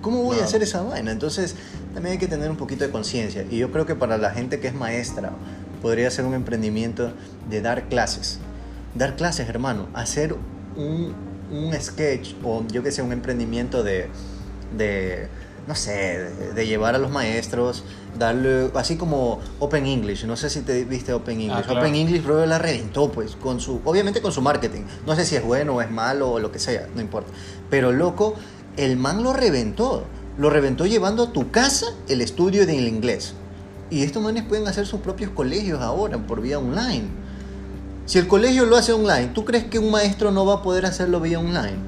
S1: ¿Cómo voy a hacer esa vaina? Entonces también hay que tener un poquito de conciencia. Y yo creo que para la gente que es maestra podría ser un emprendimiento de dar clases. Dar clases, hermano. Hacer un, un sketch o yo que sé, un emprendimiento de, de no sé, de, de llevar a los maestros, darle, así como Open English, no sé si te viste Open English.
S2: Ah, claro.
S1: Open English, bro, la reventó, pues, con su, obviamente con su marketing. No sé si es bueno o es malo o lo que sea, no importa. Pero loco, el man lo reventó. Lo reventó llevando a tu casa el estudio del inglés. Y estos manes pueden hacer sus propios colegios ahora por vía online. Si el colegio lo hace online, ¿tú crees que un maestro no va a poder hacerlo vía online?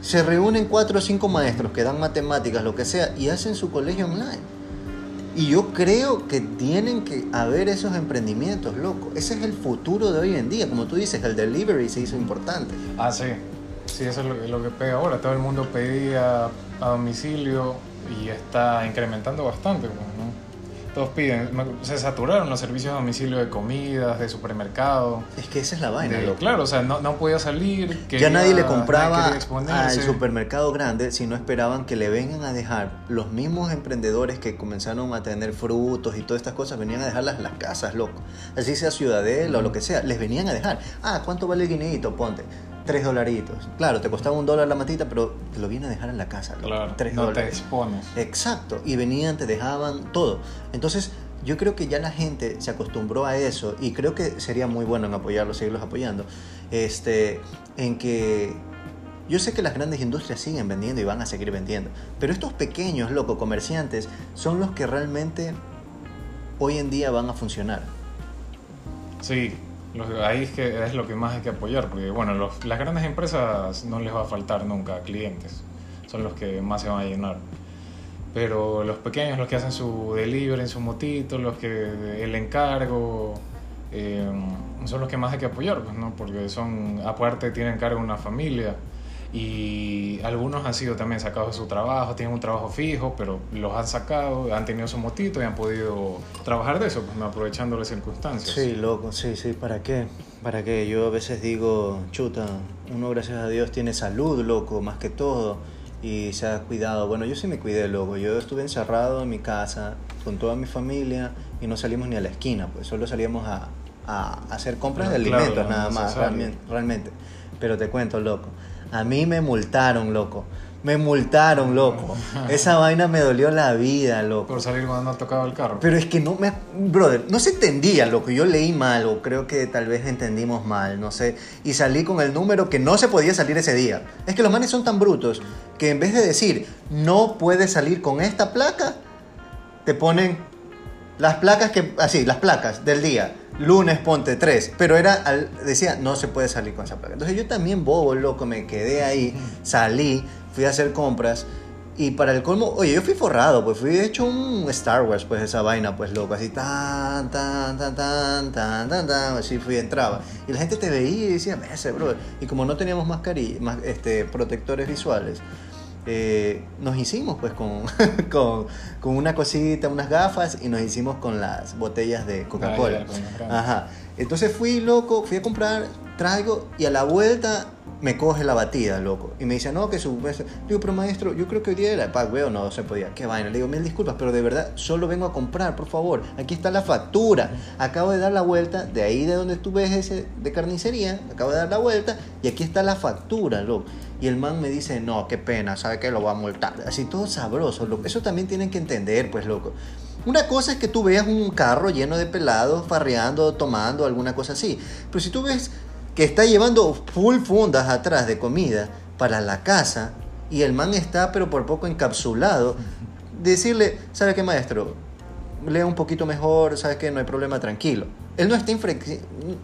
S1: Se reúnen cuatro o cinco maestros que dan matemáticas, lo que sea, y hacen su colegio online. Y yo creo que tienen que haber esos emprendimientos, loco. Ese es el futuro de hoy en día. Como tú dices, el delivery se hizo importante.
S2: Ah, sí. Sí, eso es lo, lo que pega ahora. Todo el mundo pedía a domicilio y está incrementando bastante. ¿no? Todos piden. Se saturaron los servicios de domicilio de comidas, de supermercado.
S1: Es que esa es la vaina,
S2: de- claro, o sea, no, no podía salir.
S1: Ya nadie le
S2: nadie
S1: compraba
S2: quería
S1: al supermercado grande si no esperaban que le vengan a dejar los mismos emprendedores que comenzaron a tener frutos y todas estas cosas, venían a dejarlas en las casas, loco. Así sea Ciudadela o lo que sea, les venían a dejar. Ah, ¿cuánto vale el guineíto? Ponte. Tres dolaritos. Claro, te costaba un dólar la matita, pero te lo vienen a dejar en la casa.
S2: Claro,
S1: Tres
S2: no te
S1: dólares.
S2: expones.
S1: Exacto, y venían, te dejaban todo. Entonces, yo creo que ya la gente se acostumbró a eso y creo que sería muy bueno en apoyarlos, seguirlos apoyando, este, en que Yo sé que las grandes industrias siguen vendiendo y van a seguir vendiendo, pero estos pequeños, loco, comerciantes son los que realmente hoy en día van a funcionar.
S2: Sí, ahí es, que es lo que más hay que apoyar, porque bueno, las grandes empresas no les va a faltar nunca clientes, son los que más se van a llenar. Pero los pequeños, los que hacen su delivery su motito, los que el encargo, eh, son los que más hay que apoyar, pues, ¿no? porque son, aparte tienen cargo una familia y algunos han sido también sacados de su trabajo, tienen un trabajo fijo, pero los han sacado, han tenido su motito y han podido trabajar de eso, pues, aprovechando las circunstancias.
S1: Sí, loco, sí, sí, ¿para qué? ¿Para qué? Yo a veces digo, chuta, uno gracias a Dios tiene salud, loco, más que todo, y se ha cuidado. Bueno, yo sí me cuidé, loco, yo estuve encerrado en mi casa con toda mi familia y no salimos ni a la esquina, pues solo salíamos a, a hacer compras de alimentos nada más, realmente, realmente. Pero te cuento, loco a mí me multaron, loco. Me multaron, loco. Esa vaina me dolió la vida, loco.
S2: Por salir cuando no tocaba el carro.
S1: Pero es que no me. Brother, no se entendía, loco. Yo leí mal, o creo que tal vez entendimos mal, no sé. Y salí con el número que no se podía salir ese día. Es que los manes son tan brutos que en vez de decir no puedes salir con esta placa, te ponen las placas que. Así, las placas del día lunes ponte tres, pero era, decía, no se puede salir con esa placa. Entonces yo también bobo, loco, me quedé ahí, salí, fui a hacer compras y para el colmo, oye, yo fui forrado, pues fui hecho un Star Wars, pues esa vaina, pues loco, así tan, tan, tan, tan, tan, tan, tan, así fui, entraba. Y la gente te veía y decía, ese bro. Y como no teníamos mascarilla, más, este, protectores visuales, eh, nos hicimos pues con, con, con, una cosita, unas gafas y nos hicimos con las botellas de Coca-Cola. Ajá. Entonces fui loco, fui a comprar, traigo y a la vuelta me coge la batida, loco. Y me dice, no, que su... Digo, pero maestro, yo creo que hoy día era pack, veo, no se podía. Qué vaina. Le digo, mil disculpas, pero de verdad, solo vengo a comprar, por favor. Aquí está la factura. Acabo de dar la vuelta, de ahí de donde tú ves ese de carnicería, acabo de dar la vuelta y aquí está la factura, loco. Y el man me dice, no, qué pena, sabe que lo va a multar. Así todo sabroso, loco. Eso también tienen que entender, pues, loco. Una cosa es que tú veas un carro lleno de pelados, farreando, tomando, alguna cosa así. Pero si tú ves que está llevando full fundas atrás de comida para la casa y el man está pero por poco encapsulado, decirle, ¿sabe qué maestro? Lea un poquito mejor, ¿sabes qué? No hay problema, tranquilo. Él no está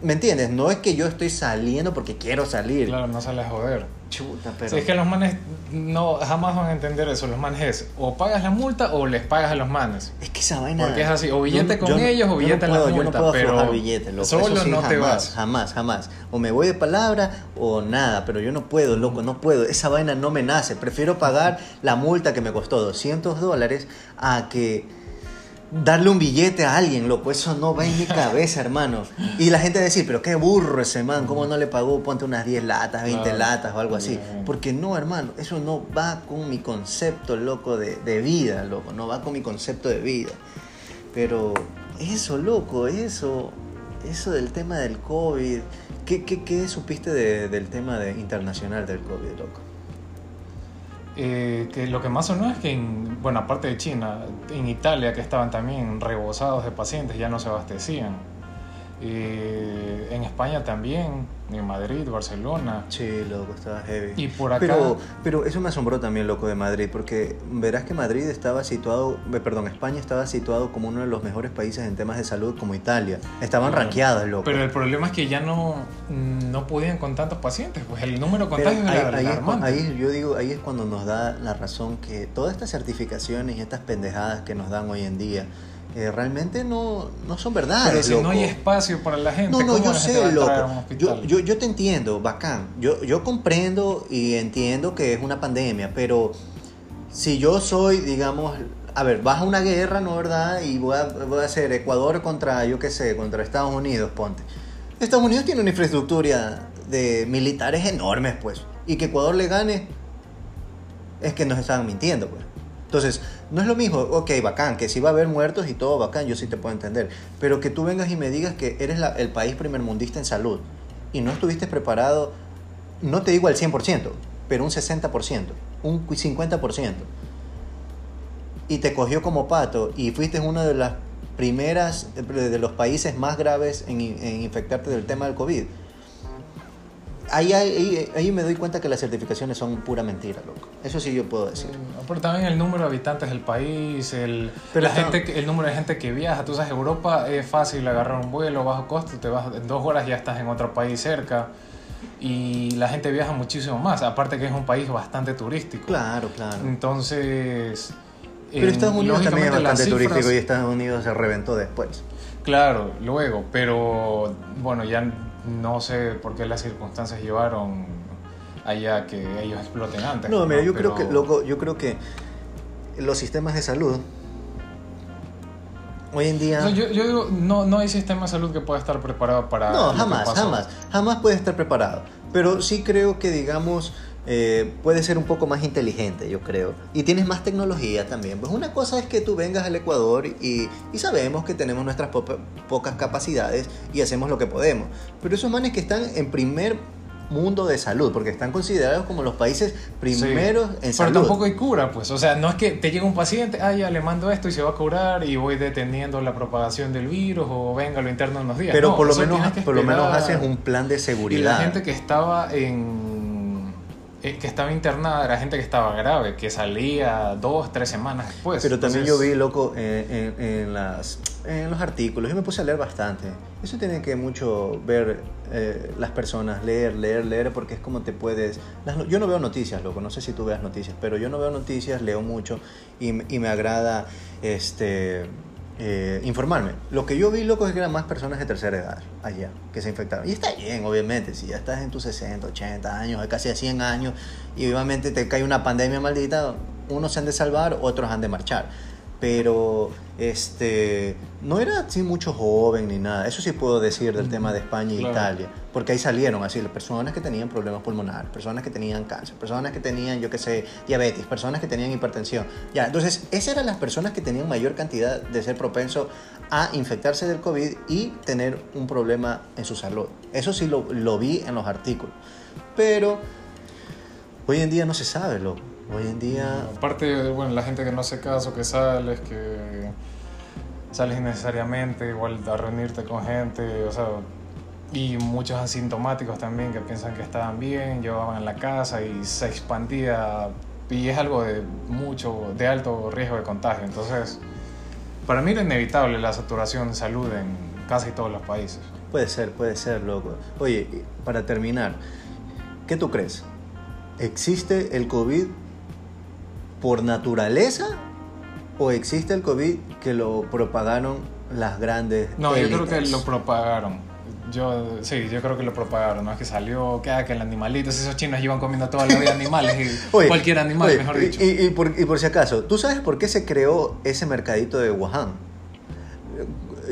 S1: ¿Me entiendes? No es que yo estoy saliendo porque quiero salir.
S2: Claro, no sale a joder.
S1: Chuta, pero.
S2: es que los manes no jamás van a entender eso. Los manes es o pagas la multa o les pagas a los manes.
S1: Es que esa vaina.
S2: Porque es así, o billete con ellos o billete en la multa.
S1: Yo no puedo
S2: pero
S1: billete, loco.
S2: Solo no
S1: jamás,
S2: te vas.
S1: Jamás, jamás. O me voy de palabra o nada, pero yo no puedo, loco, no puedo. Esa vaina no me nace. Prefiero pagar la multa que me costó 200 dólares a que darle un billete a alguien, loco, eso no va en mi cabeza, hermano. Y la gente decir, pero qué burro ese man, ¿cómo no le pagó? Ponte unas 10 latas, 20 latas o algo así. Porque no, hermano, eso no va con mi concepto, loco, de, de, vida, loco, no va con mi concepto de vida. Pero eso, loco, eso, eso del tema del COVID, ¿qué, qué, qué supiste del tema de, internacional del COVID, loco?
S2: Eh, que lo que más sonó es que, en, bueno, aparte de China, en Italia, que estaban también rebosados de pacientes, ya no se abastecían. Eh, en España también, en Madrid, Barcelona.
S1: Sí, loco, estaba heavy.
S2: Y por acá.
S1: Pero, pero eso me asombró también, loco, de Madrid, porque verás que Madrid estaba situado, eh, perdón, España estaba situado como uno de los mejores países en temas de salud, como Italia. Estaban ranqueados, loco.
S2: Pero el problema es que ya no, no podían con tantos pacientes, pues el número de contagios era
S1: ahí, ahí, yo digo, ahí es cuando nos da la razón que todas estas certificaciones y estas pendejadas que nos dan hoy en día realmente no, no son verdades.
S2: Pero si no hay espacio para la gente.
S1: No, no, yo sé, loco. Yo, yo, yo, te entiendo, bacán. Yo, yo comprendo y entiendo que es una pandemia, pero si yo soy, digamos, a ver, vas a una guerra, ¿no verdad? Y voy a, voy a hacer Ecuador contra, yo qué sé, contra Estados Unidos, ponte. Estados Unidos tiene una infraestructura de militares enormes, pues. Y que Ecuador le gane es que nos están mintiendo, pues. Entonces, no es lo mismo, ok, bacán, que si va a haber muertos y todo bacán, yo sí te puedo entender. Pero que tú vengas y me digas que eres el país primermundista en salud y no estuviste preparado, no te digo al 100%, pero un 60%, un 50%. Y te cogió como pato y fuiste uno de las primeras, de los países más graves en, infectarte del tema del COVID. Ahí, ahí, ahí me doy cuenta que las certificaciones son pura mentira, loco. Eso sí yo puedo decir.
S2: Mm, Pero también el número de habitantes del país, el,
S1: Pero
S2: la
S1: está-
S2: gente, el número de gente que viaja. Tú sabes, Europa es fácil agarrar un vuelo bajo costo, te vas en dos horas ya estás en otro país cerca. Y la gente viaja muchísimo más, aparte que es un país bastante turístico.
S1: Claro, claro.
S2: Entonces...
S1: Pero
S2: en-
S1: Estados Unidos también es bastante
S2: cifras-
S1: turístico y Estados Unidos se reventó después.
S2: Claro, luego, pero bueno, ya no sé por qué las circunstancias llevaron allá que ellos exploten antes.
S1: No, mira, yo
S2: Pero-
S1: creo que, loco, yo creo que los sistemas de salud hoy en día...
S2: No, yo, yo digo, no, no hay sistema de salud que pueda estar preparado para.
S1: No, jamás, jamás. Jamás puede estar preparado. Pero sí creo que, digamos, eh, puede ser un poco más inteligente, yo creo. Y tienes más tecnología también. Pues una cosa es que tú vengas al Ecuador y, y sabemos que tenemos nuestras po- pocas capacidades y hacemos lo que podemos. Pero esos manes que están en primer mundo de salud, porque están considerados como los países primeros
S2: Sí.
S1: en
S2: Pero
S1: salud.
S2: tampoco hay cura, pues. O sea, no es que te llega un paciente, ah, ya le mando esto y se va a curar y voy deteniendo la propagación del virus o venga, lo interno unos días.
S1: Pero
S2: No,
S1: por lo menos, por lo menos haces un plan de
S2: Y
S1: seguridad.
S2: la gente que estaba en. Eh, que estaba internada era gente que estaba grave, que salía dos, tres semanas después.
S1: Pero también
S2: Entonces,
S1: yo vi, loco, en, en- en las, en los artículos, yo me puse a leer bastante. Eso tiene que mucho ver eh, las personas, leer, leer, leer, porque es como te puedes... las no- yo no veo noticias, loco, no sé si tú veas noticias, pero yo no veo noticias, leo mucho y, y me agrada este, eh, informarme. Lo que yo vi, loco, es que eran más personas de tercera edad allá que se infectaron. Y está bien, obviamente, si ya estás en tus 60, 80 años, casi a 100 años, y obviamente te cae una pandemia maldita, unos se han de salvar, otros han de marchar. Pero este no era así mucho joven ni nada. Eso sí puedo decir del tema de España
S2: Claro.
S1: Italia. Porque ahí salieron así las personas que tenían problemas pulmonares, personas que tenían cáncer, personas que tenían, yo qué sé, diabetes, personas que tenían hipertensión. Ya, entonces, esas eran las personas que tenían mayor cantidad de ser propenso a infectarse del COVID y tener un problema en su salud. Eso sí lo, lo vi en los artículos. Pero hoy en día no se sabe, loco. Hoy en día...
S2: Aparte, bueno, la gente que no hace caso, que sales, que sales innecesariamente, igual a reunirte con gente, o sea, y muchos asintomáticos también que piensan que estaban bien, llevaban en la casa y se expandía, y es algo de mucho, de alto riesgo de contagio. Entonces, para mí era inevitable la saturación de salud en casi todos los países.
S1: Puede ser, puede ser, loco. Oye, para terminar, ¿qué tú crees? ¿Existe el COVID por naturaleza o existe el COVID que lo propagaron las grandes
S2: No, yo creo que
S1: élites?
S2: lo propagaron. Yo, sí, yo creo que lo propagaron, ¿no? Es que salió, que, ah, que el animalito, esos chinos iban comiendo toda la vida animales, y
S1: Oye,
S2: cualquier animal,
S1: oye,
S2: mejor
S1: y-
S2: dicho.
S1: Y, y por, y por si acaso, ¿tú sabes por qué se creó ese mercadito de Wuhan?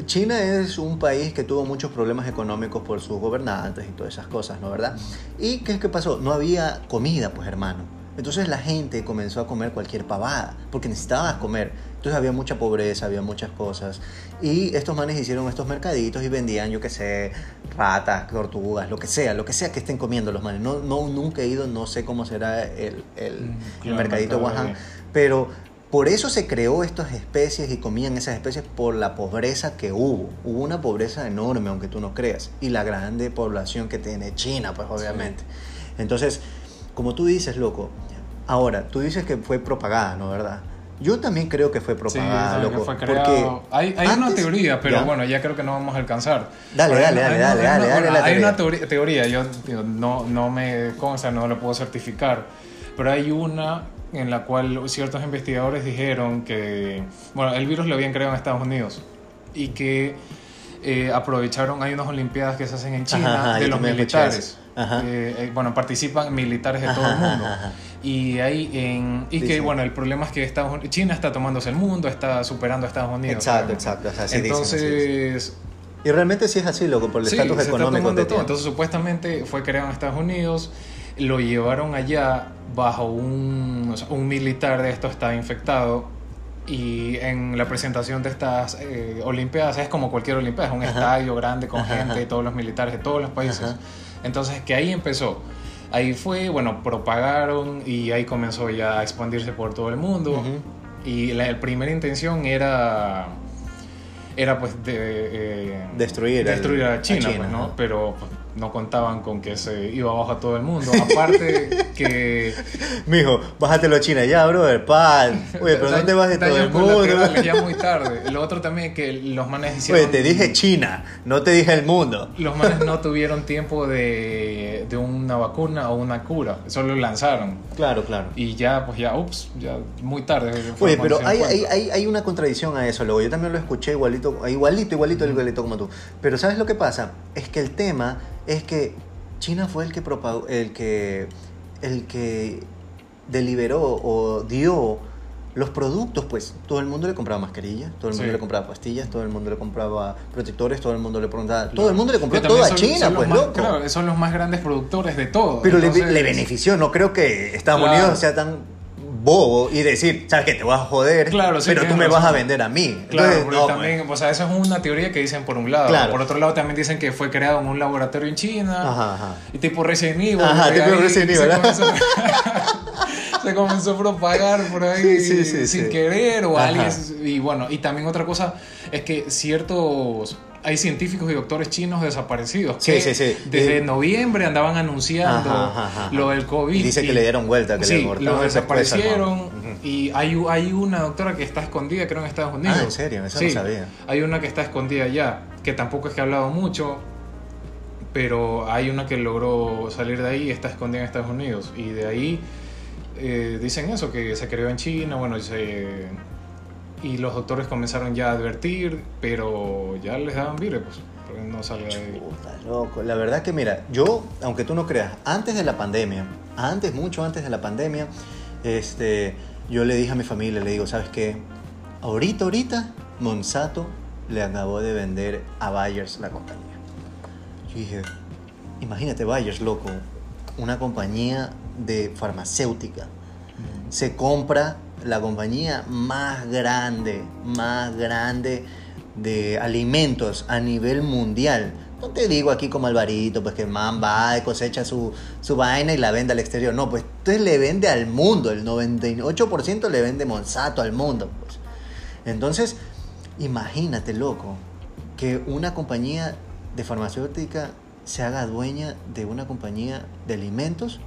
S1: China es un país que tuvo muchos problemas económicos por sus gobernantes y todas esas cosas, ¿no? ¿Verdad? ¿Y qué es que pasó? No había comida, pues hermano. Entonces la gente comenzó a comer cualquier pavada, porque necesitaba comer. Entonces había mucha pobreza, había muchas cosas. Y estos manes hicieron estos mercaditos y vendían, yo qué sé, ratas, tortugas, lo que sea, lo que sea que estén comiendo los manes. No, no nunca he ido, no sé cómo será el, el,
S2: Mm,
S1: el mercadito
S2: de-
S1: pero por eso se creó estas especies y comían esas especies por la pobreza que hubo. Hubo una pobreza enorme, aunque tú no creas, y la grande población que tiene China, pues obviamente. Entonces, como tú dices, loco, ahora, tú dices que fue propagada, ¿no? ¿Verdad? Yo también creo que fue
S2: Sí,
S1: propagada,
S2: que
S1: loco. porque.
S2: Hay, hay una teoría, pero
S1: ¿Ya?
S2: bueno, ya creo que no vamos a alcanzar.
S1: Dale,
S2: Pero hay
S1: dale, dale, dale,
S2: hay
S1: dale,
S2: Hay una
S1: teoría.
S2: teoría, teoría, yo no, no me consta, no lo puedo certificar, pero hay una en la cual ciertos investigadores dijeron que, bueno, el virus lo habían creado en Estados Unidos y que eh, aprovecharon, hay unas olimpiadas que se hacen en China
S1: Ajá, ajá,
S2: de los militares. Eh, eh, bueno, participan militares de todo el mundo.
S1: ajá.
S2: Y ahí en, y que bueno, el problema es que Estados Unidos, China está tomándose el mundo, está superando a Estados Unidos.
S1: Exacto, exacto, o sea, así dicen, así
S2: Entonces,
S1: Y realmente sí es así, loco, por el
S2: sí,
S1: estatus
S2: está
S1: económico
S2: todo. Entonces, supuestamente fue creado en Estados Unidos, lo llevaron allá bajo un, o sea, un militar de esto estaba infectado. Y en la presentación de estas eh, Olimpiadas es como cualquier Olimpiada, es un
S1: Ajá.
S2: estadio grande con
S1: Ajá,
S2: gente, todos los militares de todos los países.
S1: Ajá.
S2: Entonces, que ahí empezó. Ahí fue, bueno, propagaron y ahí comenzó ya a expandirse por todo el mundo. Y la, la primera intención era, era pues de, eh,
S1: Destruir
S2: destruir a
S1: a
S2: China,
S1: China,
S2: pues, ¿no?
S1: ajá.
S2: Pero pues, no contaban con que se iba abajo a todo el mundo. Aparte que...
S1: Mijo, bájatelo a China ya, brother, pan. Oye, pero no te vas de todo el mundo.
S2: ya muy tarde. Lo otro también que los manes hicieron...
S1: Oye, te dije China, no te dije el mundo.
S2: Los manes no tuvieron tiempo de, de una vacuna o una cura, solo lanzaron.
S1: Claro, claro.
S2: Y ya, pues ya, ups, ya muy tarde.
S1: Oye, pero hay, hay, hay una contradicción a eso, luego yo también lo escuché igualito, igualito, igualito, igualito como tú. Pero ¿sabes lo que pasa? Es que el tema es que China fue el que propagó, el que, el que deliberó o dio los productos, pues todo el mundo le compraba mascarillas, todo el mundo
S2: Sí.
S1: le compraba pastillas, todo el mundo le compraba protectores, todo el mundo le compraba, todo el mundo le compró todo a China, pues
S2: más-
S1: loco.
S2: Claro, son los más grandes productores de todo.
S1: Pero le, benefició, no creo que Estados
S2: Claro.
S1: Unidos sea tan bobo y decir, sabes que te vas a joder,
S2: Claro, sí,
S1: pero tú me
S2: razón.
S1: vas a vender a mí.
S2: Claro,
S1: Entonces,
S2: porque
S1: no,
S2: también, o sea, eso es una teoría que dicen por un lado.
S1: Claro.
S2: Por otro lado, también dicen que fue creado en un laboratorio en China.
S1: Ajá, ajá.
S2: Y tipo Resident Evil.
S1: Ajá, tipo Resident
S2: se
S1: Evil, ¿verdad?
S2: comenzó, se comenzó a propagar por ahí
S1: Sí, sí, sí,
S2: sin querer o alguien. Y bueno, y también otra cosa es que ciertos. Hay científicos y doctores chinos desaparecidos
S1: Sí,
S2: que
S1: sí, sí.
S2: desde noviembre andaban anunciando
S1: Ajá, ajá, ajá.
S2: lo del COVID.
S1: Y dice que le dieron vuelta, que
S2: sí,
S1: le cortaron
S2: los desaparecieron. Y hay, hay una doctora que está escondida, creo, en Estados Unidos.
S1: Ah, ¿en serio? Eso no sabía.
S2: Hay una que está escondida allá, que tampoco es que ha hablado mucho, pero hay una que logró salir de ahí y está escondida en Estados Unidos. Y de ahí eh, dicen eso, que se creó en China, bueno, se- y los doctores comenzaron ya a advertir, pero ya les daban virus, pues, no salga de
S1: loco. La verdad que mira, yo, aunque tú no creas, antes de la pandemia, antes, mucho antes de la pandemia, este, yo le dije a mi familia, le digo, ¿sabes qué? Ahorita, ahorita, Monsanto le acabó de vender a Bayers la compañía. Yo dije, imagínate Bayers, loco, una compañía de farmacéutica. Se compra la compañía más grande, más grande de alimentos a nivel mundial. No te digo aquí como Alvarito, pues que man va y cosecha su, su vaina y la vende al exterior. No, pues entonces le vende al mundo. El 98% le vende Monsanto al mundo. Pues. Entonces, imagínate, loco, que una compañía de farmacéutica se haga dueña de una compañía de alimentos.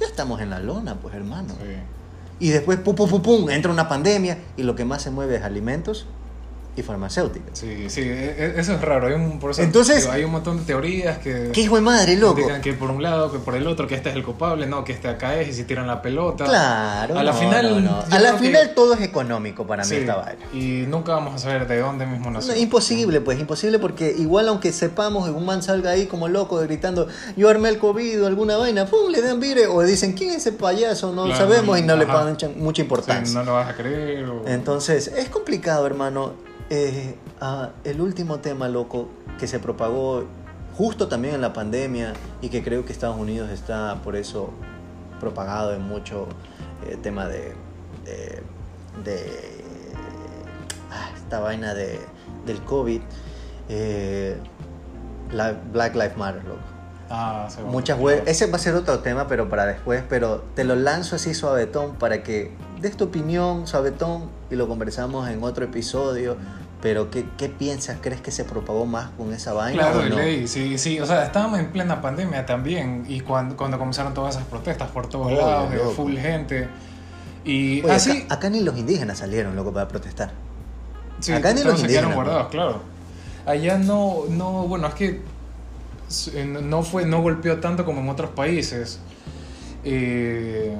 S1: Ya estamos en la lona, pues hermano.
S2: Sí.
S1: Y después, pum, pum, pum, pum, entra una pandemia y lo que más se mueve es alimentos y farmacéuticas.
S2: Sí, sí, e- e- eso es raro. Hay un, por eso
S1: Entonces-
S2: digo, hay un montón de teorías que...
S1: ¿Qué hijo de madre, loco?
S2: Que por un lado, que por el otro, que este es el culpable, no, que este acá es y si tiran la pelota.
S1: Claro.
S2: A la
S1: no,
S2: final,
S1: no, no.
S2: yo
S1: A la
S2: que-
S1: final todo es económico para mí
S2: Sí,
S1: esta vaina.
S2: Y nunca vamos a saber de dónde mismo nació.
S1: Imposible, pues, imposible porque igual aunque sepamos, un man salga ahí como loco gritando, yo armé el COVID o alguna vaina, pum, le dan vire, o dicen, ¿quién es ese payaso? No
S2: Claro,
S1: sabemos y no le
S2: ajá.
S1: ponen chan- mucha
S2: Sí,
S1: importancia.
S2: no lo vas a creer. o-
S1: Entonces, es complicado, hermano. Eh, ah, el último tema, loco, que se propagó justo también en la pandemia y que creo que Estados Unidos está por eso propagado en mucho eh, tema de, de, de- ah, esta vaina de, del COVID. eh, la Black Lives Matter, loco.
S2: Ah.
S1: Muchas web. Ese va a ser otro tema, pero para después. Pero te lo lanzo así suavetón para que des tu opinión suavetón y lo conversamos en otro episodio. Pero ¿qué, qué piensas? ¿Crees que se propagó más con esa vaina
S2: Claro, de
S1: no?
S2: ley, sí, sí. O sea, estábamos en plena pandemia también. Y cuando, cuando comenzaron todas esas protestas por todos
S1: Oye,
S2: lados, de full gente. Y
S1: Oye,
S2: así.
S1: acá, acá ni los indígenas salieron, loco, para protestar.
S2: Sí,
S1: Acá ni los
S2: se quedaron
S1: indígenas,
S2: guardados, claro. Allá no, no, bueno, es que en- no fue, no golpeó tanto como en otros países. Eh,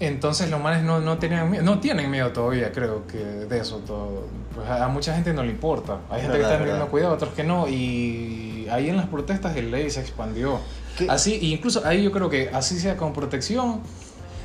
S2: entonces los manes no, no tenían miedo, no tienen miedo todavía, creo que de eso todo. Pues a, a mucha gente no le importa. Hay gente
S1: Verdad,
S2: que está teniendo
S1: verdad.
S2: cuidado, otros que no. Y ahí en las protestas el ley se expandió.
S1: ¿Qué?
S2: Así, y incluso ahí yo creo que así sea con protección.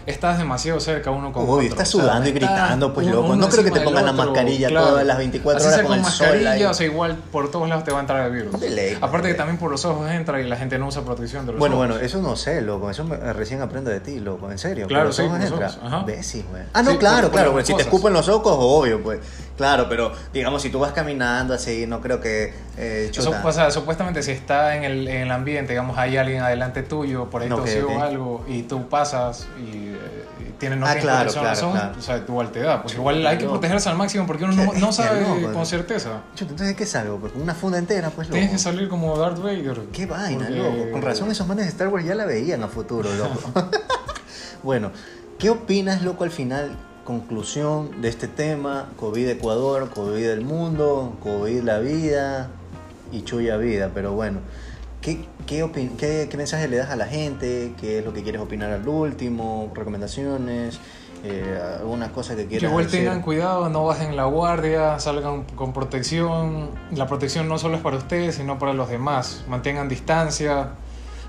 S2: Estás demasiado cerca uno con
S1: Uy,
S2: otro.
S1: estás
S2: O sea,
S1: sudando y gritando, pues,
S2: uno-
S1: loco.
S2: uno
S1: No creo que te pongan la mascarilla
S2: claro.
S1: todas las 24
S2: Así
S1: horas
S2: sea
S1: con el sol
S2: mascarilla,
S1: ahí.
S2: o sea, igual por todos lados te va a entrar el virus.
S1: De ley,
S2: Aparte
S1: de
S2: que también por los ojos entra y la gente no usa protección de los
S1: Bueno,
S2: ojos.
S1: bueno, eso no sé, loco. Eso me- recién aprendo de ti, loco. En serio.
S2: Claro,
S1: Por los
S2: sí,
S1: ojos
S2: por los
S1: entra.
S2: ojos, ajá.
S1: Imbécil, güey. Ah, no,
S2: Sí,
S1: claro,
S2: por- por
S1: claro. güey, Si te escupen los ojos, obvio, pues. Claro, pero digamos, si tú vas caminando así, no creo que. Eh,
S2: Eso, o sea, supuestamente si está en el, en el ambiente, digamos, hay alguien adelante tuyo, por ahí
S1: Ok,
S2: tosió
S1: ok.
S2: algo, y tú pasas y, eh, y tienen, no
S1: Ah, claro,
S2: protección
S1: claro,
S2: razón,
S1: claro.
S2: o sea, tu igual te da. Pues igual hay que protegerse al máximo porque uno no, sabe con certeza.
S1: Chuta, entonces, ¿qué salgo? Con una funda entera, pues, loco.
S2: Tienes que salir como Darth Vader.
S1: Qué vaina,
S2: porque-
S1: loco. Con razón esos manes de Star Wars ya la veían a futuro, loco. bueno, ¿qué opinas, loco, al final? Conclusión de este tema, COVID Ecuador, COVID del mundo, COVID la vida y chuya vida, pero bueno. ¿Qué, qué, qué, qué mensaje le das a la gente? ¿Qué es lo que quieres opinar al último? ¿Recomendaciones? Eh, ¿Alguna cosa que
S2: Que
S1: quieras
S2: igual
S1: decir?
S2: tengan cuidado, no bajen la guardia, salgan con protección. La protección no solo es para ustedes, sino para los demás. Mantengan distancia,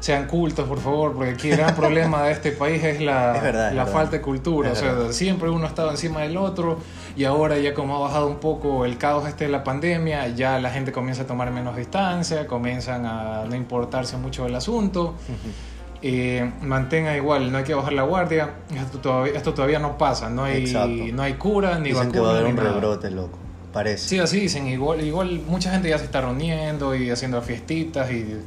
S2: sean cultos, por favor, porque aquí el gran problema de este país es la,
S1: Es verdad, es
S2: la
S1: verdad.
S2: falta de cultura. O sea, siempre uno estaba encima del otro y ahora ya como ha bajado un poco el caos este de la pandemia, ya la gente comienza a tomar menos distancia, comienzan a no importarse mucho del asunto. Eh, mantenga igual, no hay que bajar la guardia. Esto todavía, esto todavía no pasa, no hay,
S1: Exacto.
S2: no hay cura ni
S1: Dicen
S2: vacuna.
S1: que va a haber un rebrote, loco. Parece.
S2: Sí, así dicen. Igual, igual mucha gente ya se está reuniendo y haciendo fiestitas y,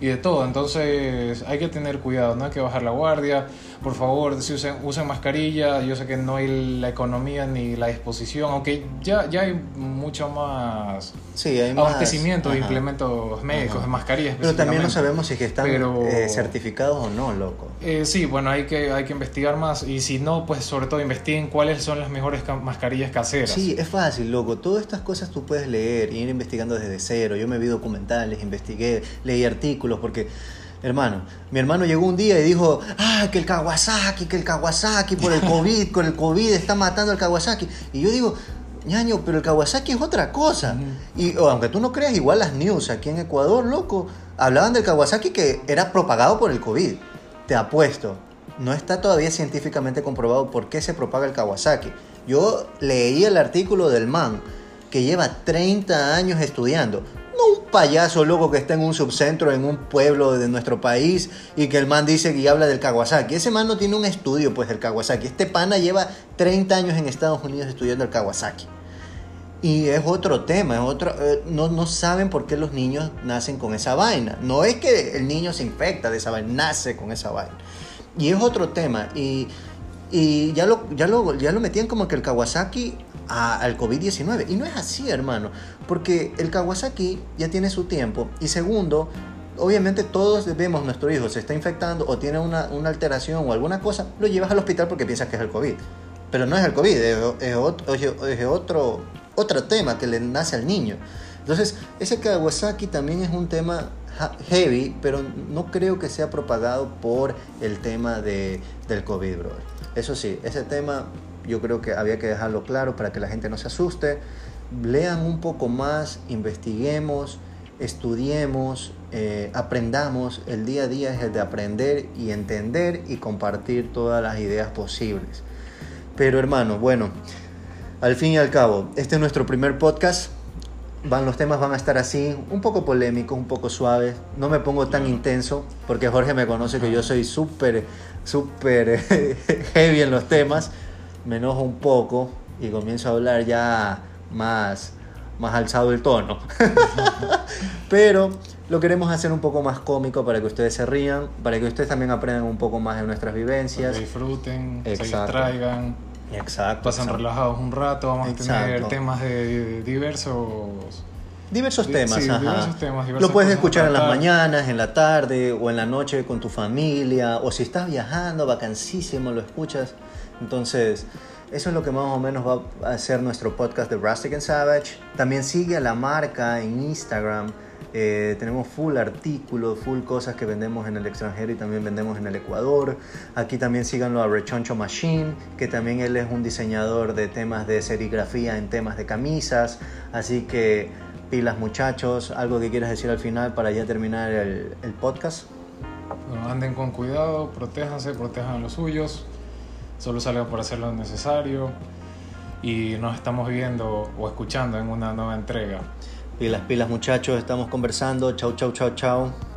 S2: y de todo. Entonces hay que tener cuidado, no hay que bajar la guardia. Por favor, si usen, usen mascarilla. Yo sé que no hay la economía ni la disposición, aunque ya, ya hay mucho más
S1: Sí, hay más-
S2: abastecimiento de
S1: Ajá.
S2: implementos médicos,
S1: Ajá.
S2: de mascarillas.
S1: Pero también no sabemos si es que están
S2: Pero-
S1: eh, certificados o no, loco.
S2: Eh, sí, bueno, hay que, hay que investigar más y si no, pues sobre todo investiguen cuáles son las mejores ca- mascarillas caseras.
S1: Sí, es fácil, loco. Todas estas cosas tú puedes leer y ir investigando desde cero. Yo me vi documentales, investigué, leí artículos, porque, hermano, mi hermano llegó un día y dijo, ah, que el Kawasaki, que el Kawasaki por el COVID, con el COVID está matando al Kawasaki. Y yo digo, ñaño, pero el Kawasaki es otra cosa. Y o, aunque tú no creas, igual las news aquí en Ecuador, loco, hablaban del Kawasaki que era propagado por el COVID. Te apuesto. No está todavía científicamente comprobado por qué se propaga el Kawasaki. Yo leí el artículo del man que lleva 30 años estudiando. Payaso loco que está en un subcentro en un pueblo de nuestro país y que el man dice que habla del Kawasaki. Ese man no tiene un estudio pues del Kawasaki. Este pana lleva 30 años en Estados Unidos estudiando el Kawasaki. Y es otro tema, es otro, eh, no, no saben por qué los niños nacen con esa vaina. No es que el niño se infecta de esa vaina, nace con esa vaina. Y es otro tema. Y, y ya, lo, ya, lo, ya lo metían como que el Kawasaki al COVID-19. Y no es así, hermano. Porque el Kawasaki ya tiene su tiempo. Y segundo, obviamente todos vemos nuestro hijo se está infectando o tiene una, una alteración o alguna cosa, lo llevas al hospital porque piensas que es el COVID. Pero no es el COVID, es, otro, otro, otro tema que le nace al niño. Entonces, ese Kawasaki también es un tema heavy, pero no creo que sea propagado por el tema de, del COVID, brother. Eso sí, ese tema yo creo que había que dejarlo claro para que la gente no se asuste. Lean un poco más, investiguemos, estudiemos, eh, aprendamos. El día a día es el de aprender y entender y compartir todas las ideas posibles. Pero hermano, bueno, al fin y al cabo, este es nuestro primer podcast. Van, los temas van a estar así, un poco polémicos, un poco suaves. No me pongo tan intenso, porque Jorge me conoce que yo soy súper, súper heavy en los temas. Me enojo un poco y comienzo a hablar ya más, más alzado el tono. Pero lo queremos hacer un poco más cómico para que ustedes se rían, para que ustedes también aprendan un poco más de nuestras
S2: Para
S1: vivencias.
S2: que disfruten, se
S1: Exacto.
S2: distraigan,
S1: Exacto.
S2: pasan
S1: exacto.
S2: relajados un rato. Vamos a tener
S1: Exacto.
S2: temas de diversos.
S1: Diversos temas,
S2: sí,
S1: ajá.
S2: diversos temas,
S1: Lo puedes escuchar en las mañanas, en la tarde o en la noche con tu familia o si estás viajando, vacancísimo, lo escuchas. Entonces, eso es lo que más o menos va a ser nuestro podcast de Rustic and Savage. También sigue a la marca en Instagram. Eh, tenemos full artículos, full cosas que vendemos en el extranjero y también vendemos en el Ecuador. Aquí también síganlo a Rechoncho Machine, que también él es un diseñador de temas de serigrafía en temas de camisas. Así que pilas muchachos, algo que quieras decir al final para ya terminar el, podcast.
S2: Bueno, anden con cuidado, protéjanse, protejan a los suyos. Solo salgan por hacer lo necesario. Y nos estamos viendo o escuchando en una nueva entrega.
S1: Pilas, pilas muchachos, estamos conversando. Chau, chau, chau, chau.